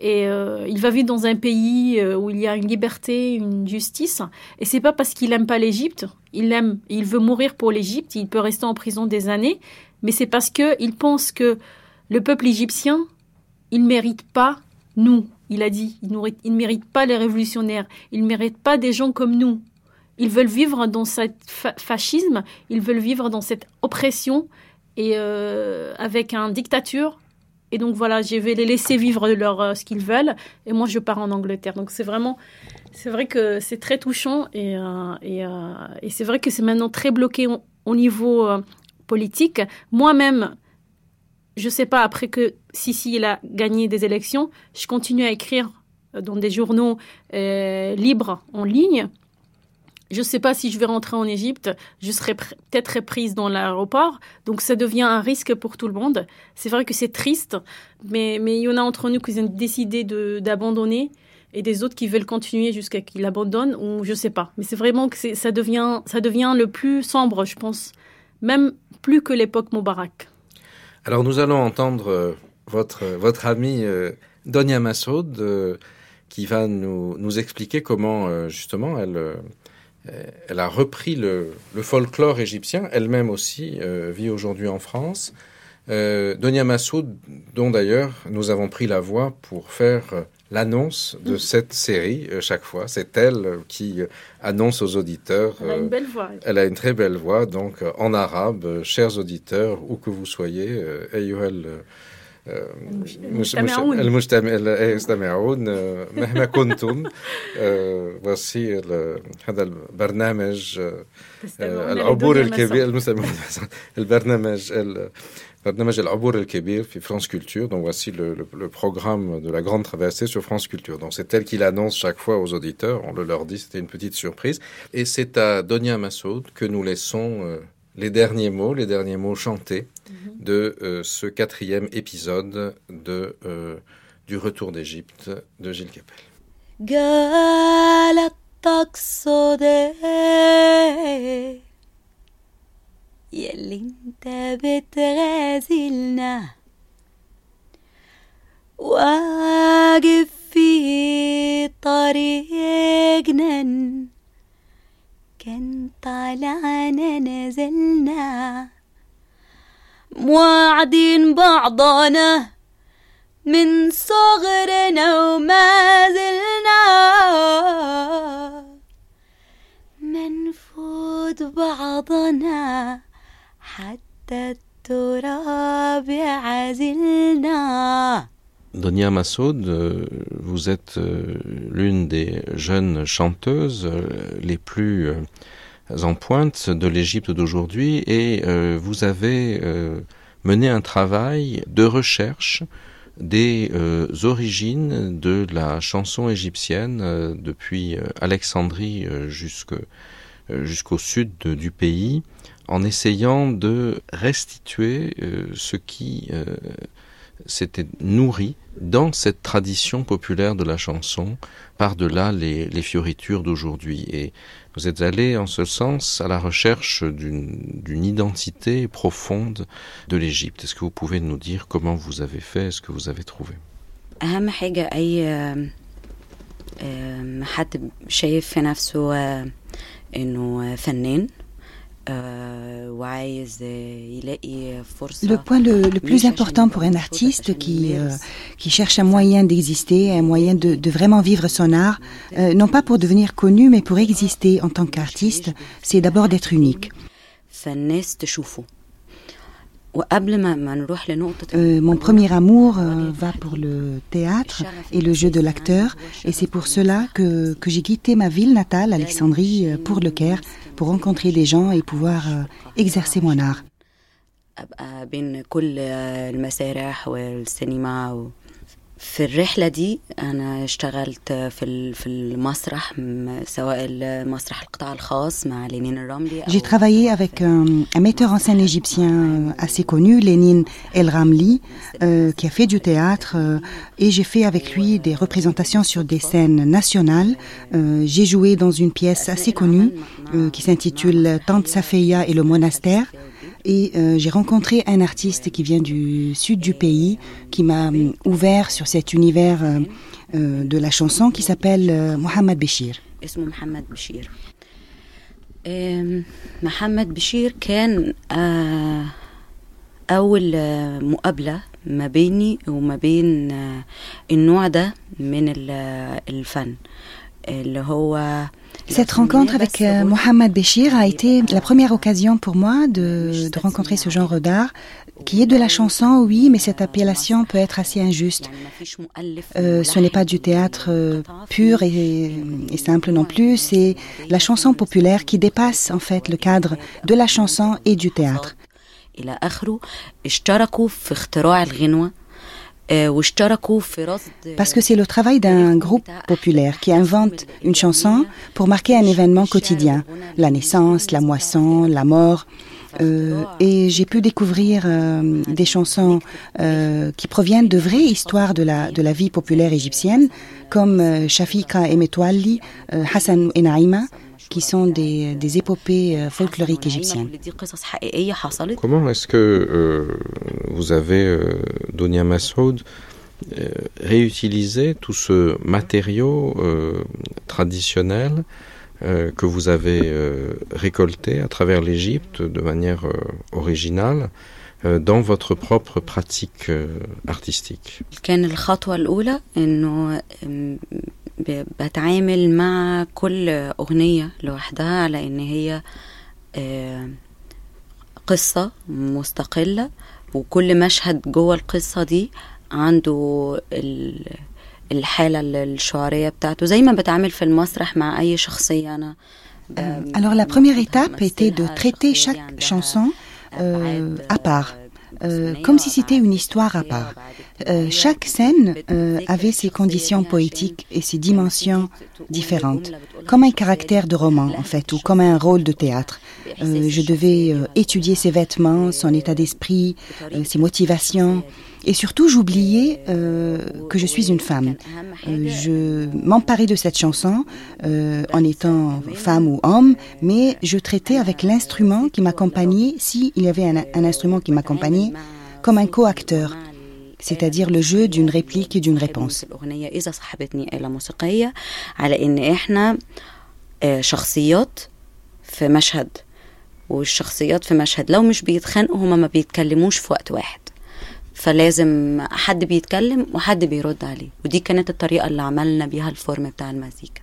et euh, il va vivre dans un pays euh, où il y a une liberté, une justice. Et c'est pas parce qu'il aime pas l'Égypte, il aime, il veut mourir pour l'Égypte, il peut rester en prison des années, mais c'est parce que il pense que le peuple égyptien, il mérite pas nous. Il a dit, il ne mérite pas les révolutionnaires, il ne mérite pas des gens comme nous. Ils veulent vivre dans ce fascisme, ils veulent vivre dans cette oppression et euh, avec une dictature et donc voilà, je vais les laisser vivre leur, euh, ce qu'ils veulent. Et moi, je pars en Angleterre. Donc c'est vraiment, c'est vrai que c'est très touchant. Et, euh, c'est vrai que c'est maintenant très bloqué au, niveau politique. Moi-même, je ne sais pas, après que Sisi il a gagné des élections, je continue à écrire dans des journaux libres en ligne. Je ne sais pas si je vais rentrer en Égypte, je serai peut-être prise dans l'aéroport. Donc ça devient un risque pour tout le monde. C'est vrai que c'est triste, mais, il y en a entre nous qui ont décidé d'abandonner et des autres qui veulent continuer jusqu'à qu'ils abandonnent ou je ne sais pas. Mais c'est vraiment que ça devient, ça devient le plus sombre, je pense, même plus que l'époque Moubarak. Alors nous allons entendre euh, votre, votre amie euh, Donia Massoud euh, qui va nous, expliquer comment justement elle euh, elle a repris le, folklore égyptien, elle-même aussi euh, vit aujourd'hui en France. Euh, Donia Massoud, dont d'ailleurs nous avons pris la voix pour faire l'annonce de mm. cette série chaque fois. C'est elle qui annonce aux auditeurs. Elle a une belle voix. Elle a une très belle voix, donc en arabe, chers auditeurs, où que vous soyez, Ayyuhal المستمعون مهما كنتم voici هذا البرنامج العبور الكبير المستمعون البرنامج برنامج العبور الكبير في France Culture. Donc voici le, le, le, programme de la grande traversée sur France Culture. Donc c'est elle qui l'annonce chaque fois aux auditeurs. On le leur dit, c'était une petite surprise. Et c'est à Donia Massoud que nous laissons euh, les derniers mots, les derniers mots chantés Mhm. de euh, ce quatrième épisode de, euh, du Retour d'Égypte de Gilles Capel. موعدين بعضنا من صغرنا وما زلنا. منفوت بعضنا حتى التراب يعزلنا Donia Massoud, euh, vous êtes euh, l'une des jeunes chanteuses euh, les plus en pointe de l'Égypte d'aujourd'hui et vous avez mené un travail de recherche des origines de la chanson égyptienne depuis Alexandrie jusqu'au sud du pays en essayant de restituer ce qui s'était nourri dans cette tradition populaire de la chanson par-delà les, les fioritures d'aujourd'hui. Et vous êtes allé en ce sens à la recherche d'une identité profonde de l'Égypte. Est-ce que vous pouvez nous dire comment vous avez fait, ce que vous avez trouvé? Le point le, plus important pour un artiste qui, euh, qui cherche un moyen d'exister, un moyen de, de, vraiment vivre son art, euh, non pas pour devenir connu, mais pour exister en tant qu'artiste, c'est d'abord d'être unique. Euh, mon premier amour euh, va pour le théâtre et le jeu de l'acteur, et c'est pour cela que, que j'ai quitté ma ville natale, Alexandrie, euh, pour le Caire, pour rencontrer des gens et pouvoir exercer mon art. في الرحلة دي أنا اشتغلت في في المسرح سواء المسرح القطاع الخاص مع لينين الرملي J'ai travaillé avec un, un metteur en scène égyptien assez connu, Lénine El Ramli, euh, qui a fait du théâtre euh, et j'ai fait avec lui des représentations sur des scènes nationales. Euh, j'ai joué dans une pièce assez connue euh, qui s'intitule Tante Safeya et le monastère Et euh, j'ai rencontré un artiste qui vient du sud du pays, qui m'a hum, ouvert sur cet univers euh, euh, de la chanson qui s'appelle euh, Mohamed Béchir. اسمه محمد بشير آم، محمد بشير كان آه، أول آه، مقابلة ما بيني وما بين آه، النوع ده من ال- الفن اللي هو cette rencontre avec euh, Mohamed Béchir a été la première occasion pour moi de, de rencontrer ce genre d'art, qui est de la chanson, oui, mais cette appellation peut être assez injuste. Euh, ce n'est pas du théâtre euh, pur et, et simple non plus, c'est la chanson populaire qui dépasse en fait le cadre de la chanson et du théâtre. Parce que c'est le travail d'un groupe populaire qui invente une chanson pour marquer un événement quotidien, la naissance, la moisson, la mort. Euh, et j'ai pu découvrir euh, des chansons euh, qui proviennent de vraies histoires de la, de la vie populaire égyptienne, comme Shafika et Metwalli, Hassan et Naïma, qui sont des épopées folkloriques égyptiennes. Comment est-ce que vous avez, euh, Donia Massoud, euh, réutilisé tout ce matériau euh, traditionnel euh, que vous avez euh, récolté à travers l'Égypte de manière euh, originale euh, dans votre propre pratique euh, artistique كان الخطوة الأولى إنه أم، ب- بتعامل مع كل أغنية لوحدها على إن هي آه، قصة مستقلة وكل مشهد جوه القصة دي عنده ال- الحالة الشعرية بتاعته زي ما بتعامل في المسرح مع أي شخصية. أنا Alors la première étape était de traiter chaque chanson euh, à part, euh, comme si c'était une histoire à part. Euh, chaque scène euh, avait ses conditions poétiques et ses dimensions différentes, comme un caractère de roman en fait, ou comme un rôle de théâtre. Euh, je devais euh, étudier ses vêtements, son état d'esprit, ses motivations. Et surtout, j'oubliais euh, que je suis une femme. Euh, je m'emparais de cette chanson euh, en étant femme ou homme, mais je traitais avec l'instrument qui m'accompagnait, s'il y avait un, un instrument qui m'accompagnait, comme un co-acteur, c'est-à-dire le jeu d'une réplique et d'une réponse. الأغنية إذا صاحبتني آلة موسيقية على إن إحنا آه، شخصيات في مشهد والشخصيات في مشهد لو مش بيتخانقوا هما ما بيتكلموش في وقت واحد فلازم حد بيتكلم وحد بيرد عليه ودي كانت الطريقة اللي عملنا بيها الفورم بتاع المزيكا.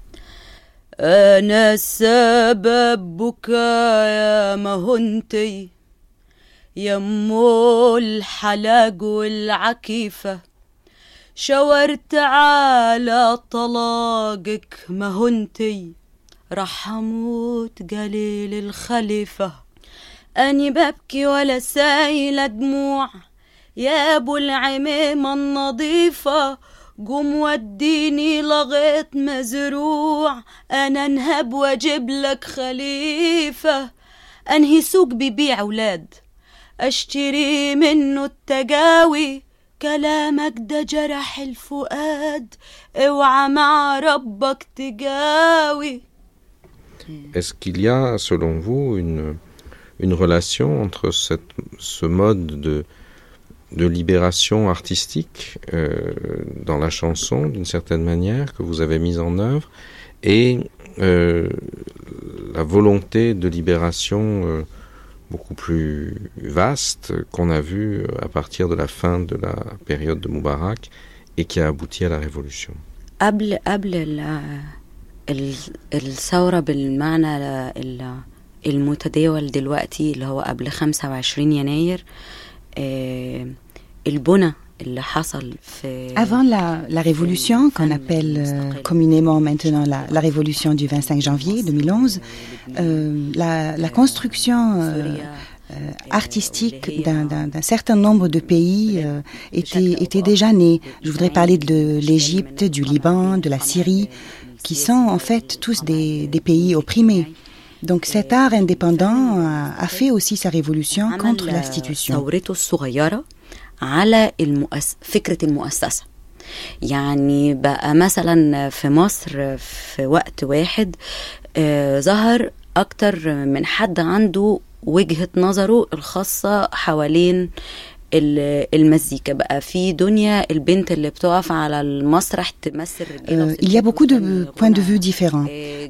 أنا السبب بكايا ما هنتي يمو الحلاج والعكيفة. شاورت على طلاقك ما هنتي راح أموت جليل الخليفة. أني ببكي ولا سايلة دموع يا أبو العميمة النظيفة قوم وديني لغيط مزروع أنا أنهب وأجيب لك خليفة. أنهي سوق بيبيع ولاد أشتري منه التجاوي كلامك ده جرح الفؤاد. اوعى مع ربك تجاوي Est-ce qu'il y a, selon vous, une, une relation entre cette, ce mode de, de libération artistique euh, dans la chanson, d'une certaine manière, que vous avez mise en œuvre, et euh, la volonté de libération euh, beaucoup plus vaste qu'on a vue à partir de la fin de la période de Moubarak et qui a abouti à la révolution قبل قبل ال- ال- الثورة بالمعنى ال- المتداول دلوقتي اللي هو قبل 25 يناير آه، البنى اللي حصل في Avant la, la révolution, qu'on appelle euh, communément maintenant la, la révolution du 25 janvier 2011, euh, la, la construction euh, euh, artistique d'un- d'un d'un certain nombre de pays euh, était, était déjà née. Je voudrais parler de l'Égypte, du Liban, de la Syrie, qui sont en fait tous des, des pays opprimés. Donc cet art indépendant a, a fait aussi sa révolution contre عمل l'institution. ثورته الصغيرة على المؤس... فكرة المؤسسة يعني بقى مثلا في مصر في وقت واحد آه ظهر أكتر من حد عنده وجهة نظره الخاصة حوالين euh, il y a beaucoup de points de vue différents.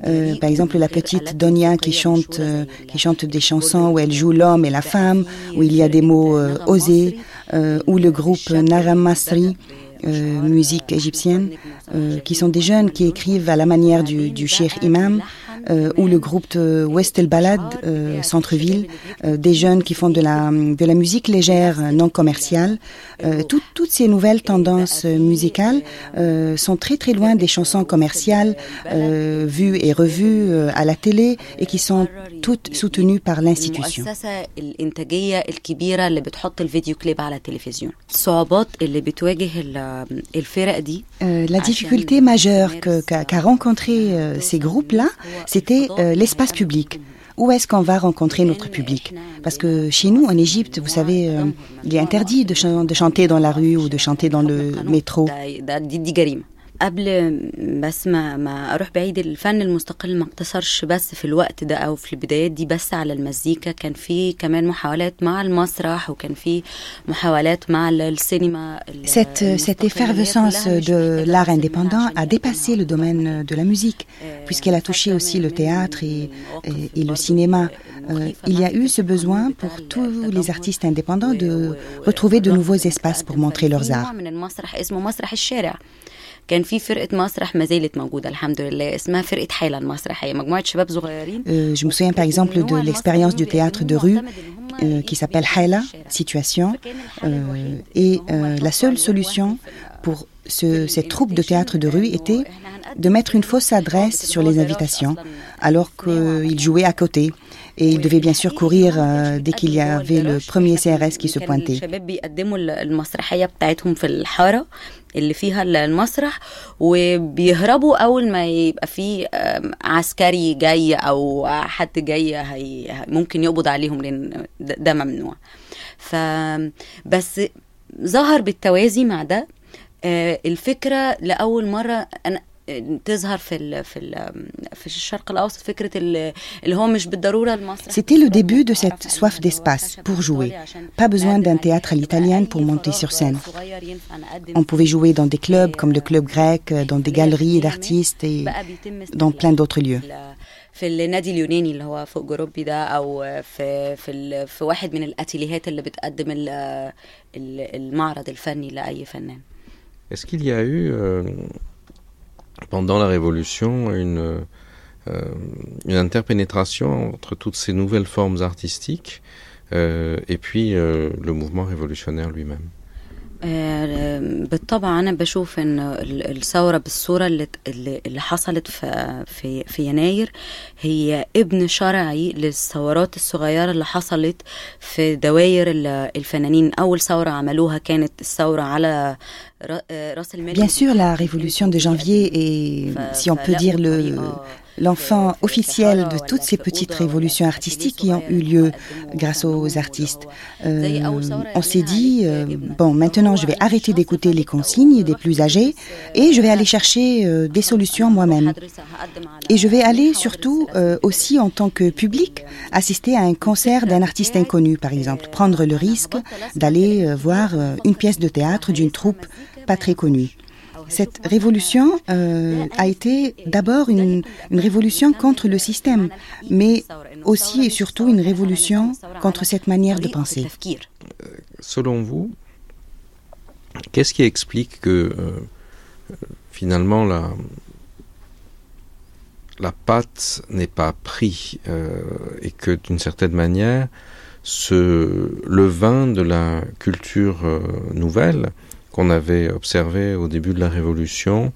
Euh, par exemple, la petite Donia euh, qui chante, qui chante des chansons où elle joue l'homme et la femme, où il y a des mots osés, ou le groupe Naram Masri. musique égyptienne, qui sont des jeunes qui écrivent à la manière du, du Cheikh Imam, euh, ou le groupe de West El Balad, euh, centre-ville, euh, des jeunes qui font de la, de la musique légère, euh, non commerciale. Tout, toutes ces nouvelles tendances musicales sont très très loin des chansons commerciales vues et revues à la télé et qui sont toutes soutenues par l'institution. la difficulté majeure qu'a qu rencontré ces groupes-là, c'était euh, l'espace public. Où est-ce qu'on va rencontrer notre public? Parce que chez nous, en Égypte, vous savez, euh, il est interdit de, de chanter dans la rue ou de chanter dans le métro. قبل بس ما ما اروح بعيد الفن المستقل ما اقتصرش بس في الوقت ده او في البدايات دي بس على المزيكا كان في كمان محاولات مع المسرح وكان في محاولات مع السينما Cette, cette effervescence de l'art indépendant a dépassé le domaine de la musique, puisqu'elle a touché aussi le théâtre et, et, et le cinéma. Euh, il y a eu ce besoin pour tous les artistes indépendants de retrouver de nouveaux espaces pour montrer leurs arts. كان في فرقة مسرح ما زالت موجودة الحمد لله اسمها فرقة حالة المسرحية مجموعة شباب صغيرين euh, Je me souviens par exemple de l'expérience du théâtre de rue euh, qui s'appelle Haila, Situation, euh, et euh, la seule solution pour ce, cette troupe de théâtre de rue était de mettre une fausse adresse sur les invitations alors qu'ils jouaient à côté. Et ils devaient bien sûr courir euh, dès qu'il y avait le premier CRS qui se pointait. اللي فيها المسرح وبيهربوا أول ما يبقى في عسكري جاي أو حد جاي ممكن يقبض عليهم لأن ده ممنوع فبس ظهر بالتوازي مع ده الفكرة لأول مرة أنا تظهر في ال في ال في الشرق الاوسط فكره اللي هو مش بالضروره المسرح C'était le début de cette soif d'espace pour jouer. Pas besoin d'un théâtre à l'italienne pour monter sur scène. On pouvait jouer dans des clubs comme le club grec, dans des galeries d'artistes et dans plein d'autres lieux. في النادي اليوناني اللي هو فوق جروبي ده او في في في واحد من الاتيليهات اللي بتقدم المعرض الفني لاي فنان. Est-ce qu'il y a eu euh, pendant la Révolution une, euh, une interpénétration entre toutes ces nouvelles formes artistiques euh, et puis euh, le mouvement révolutionnaire lui-même بالطبع أنا بشوف إن الثورة بالصورة اللي اللي حصلت في في في يناير هي ابن شرعي للثورات الصغيرة اللي حصلت في دوائر الفنانين. أول ثورة عملوها كانت الثورة على رأس المال Bien sûr, la révolution de janvier est, si on peut dire, le, l'enfant officiel de toutes ces petites révolutions artistiques qui ont eu lieu grâce aux artistes. Euh, on s'est dit, euh, bon, maintenant je vais arrêter d'écouter les consignes des plus âgés et je vais aller chercher euh, des solutions moi-même. Et je vais aller surtout aussi en tant que public assister à un concert d'un artiste inconnu, par exemple, prendre le risque d'aller voir une pièce de théâtre d'une troupe pas très connue. Cette révolution euh, a été d'abord une, révolution contre le système, mais aussi et surtout une révolution contre cette manière de penser. Selon vous, qu'est-ce qui explique que euh, finalement la, pâte n'est pas pris euh, et que d'une certaine manière, le vin de la culture euh, nouvelle qu'on avait observé au début de la Révolution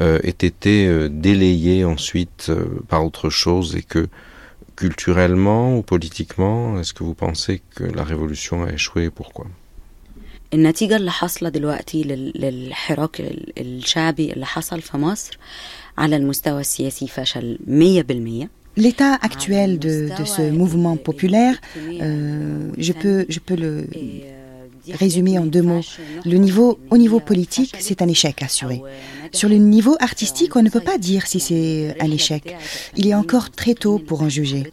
euh, ait été délayé ensuite par autre chose et que culturellement ou politiquement, est-ce que vous pensez que la Révolution a échoué et pourquoi النتيجة اللي حاصلة دلوقتي للحراك الشعبي اللي حصل في مصر على المستوى السياسي فشل 100% L'état actuel de, de, ce mouvement populaire, euh, je, peux, je peux le résumer en deux mots. Le niveau, au niveau politique, c'est un échec assuré. Sur le niveau artistique, on ne peut pas dire si c'est un échec. Il est encore très tôt pour en juger.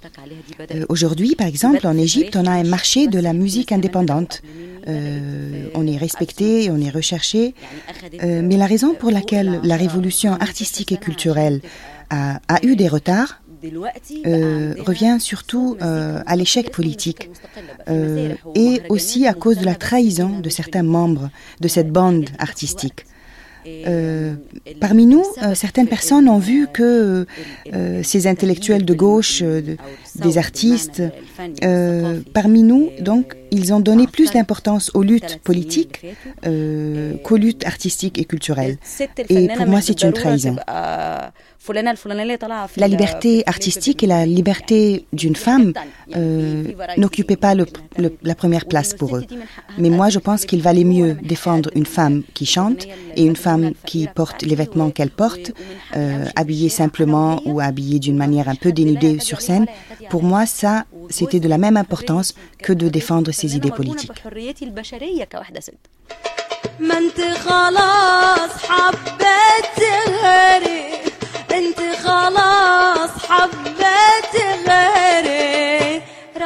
Euh, aujourd'hui, par exemple, en Égypte, on a un marché de la musique indépendante. Euh, on est respecté, on est recherché. Euh, mais la raison pour laquelle la révolution artistique et culturelle a eu des retards, euh, revient surtout euh, à l'échec politique euh, et aussi à cause de la trahison de certains membres de cette bande artistique. Euh, parmi nous, euh, certaines personnes ont vu que euh, ces intellectuels de gauche, des artistes, parmi nous, donc, ils ont donné plus d'importance aux luttes politiques qu'aux luttes artistiques et culturelles. Et pour moi, c'est une trahison. La liberté artistique et la liberté d'une femme euh, n'occupaient pas la première place pour eux. Mais moi, je pense qu'il valait mieux défendre une femme qui chante et une femme qui porte les vêtements qu'elle porte, euh, habillée simplement ou habillée d'une manière un peu dénudée sur scène. Pour moi, ça, c'était de la même importance que de défendre ses idées politiques.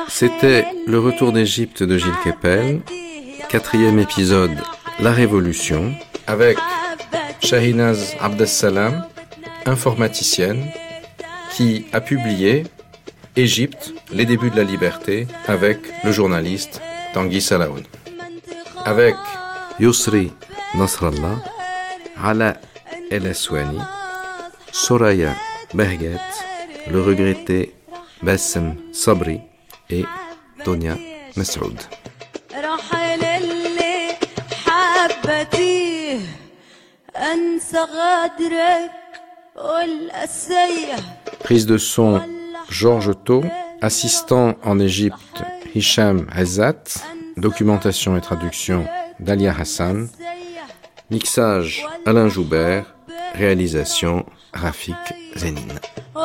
C'était Le Retour d'Égypte de Gilles Kepel, quatrième épisode La Révolution, avec Shahinaz Abdessalam, informaticienne, qui a publié Égypte, les débuts de la liberté, avec le journaliste Tanguy Salaoun. Avec Yusri Nasrallah, Ala El Aswani, Soraya Berget, le regretté Bassem Sabri et Tonia Massoud. Prise de son Georges Tau, assistant en Égypte Hisham Hazat, documentation et traduction d'Alia Hassan, mixage Alain Joubert, réalisation Rafik Zénine. Oh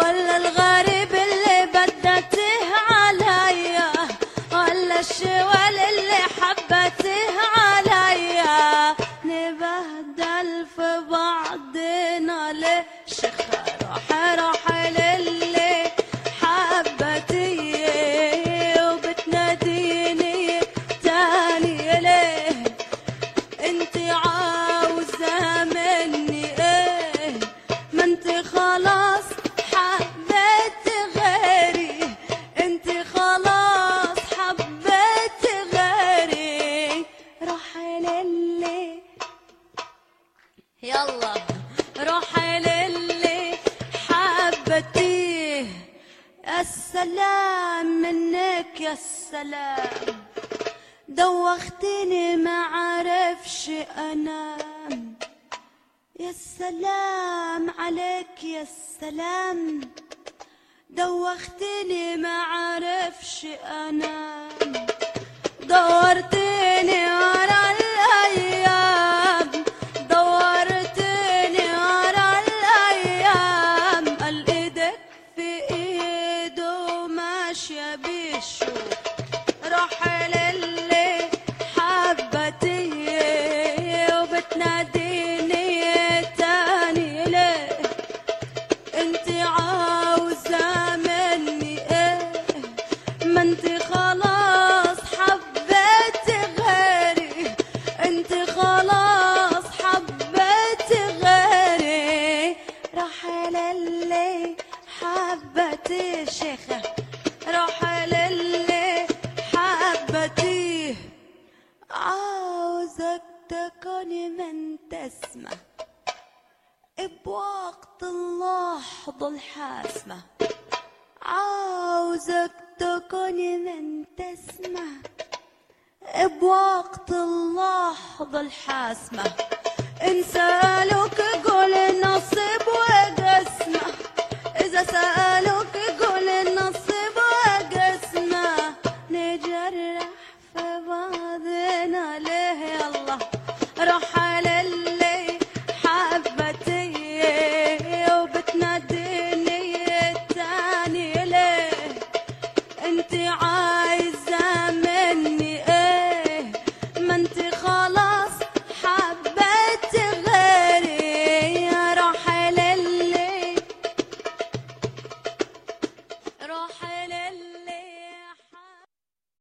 يا السلام دوختني ما عرفش انام يا السلام عليك يا السلام دوختني ما عرفش انام دورتني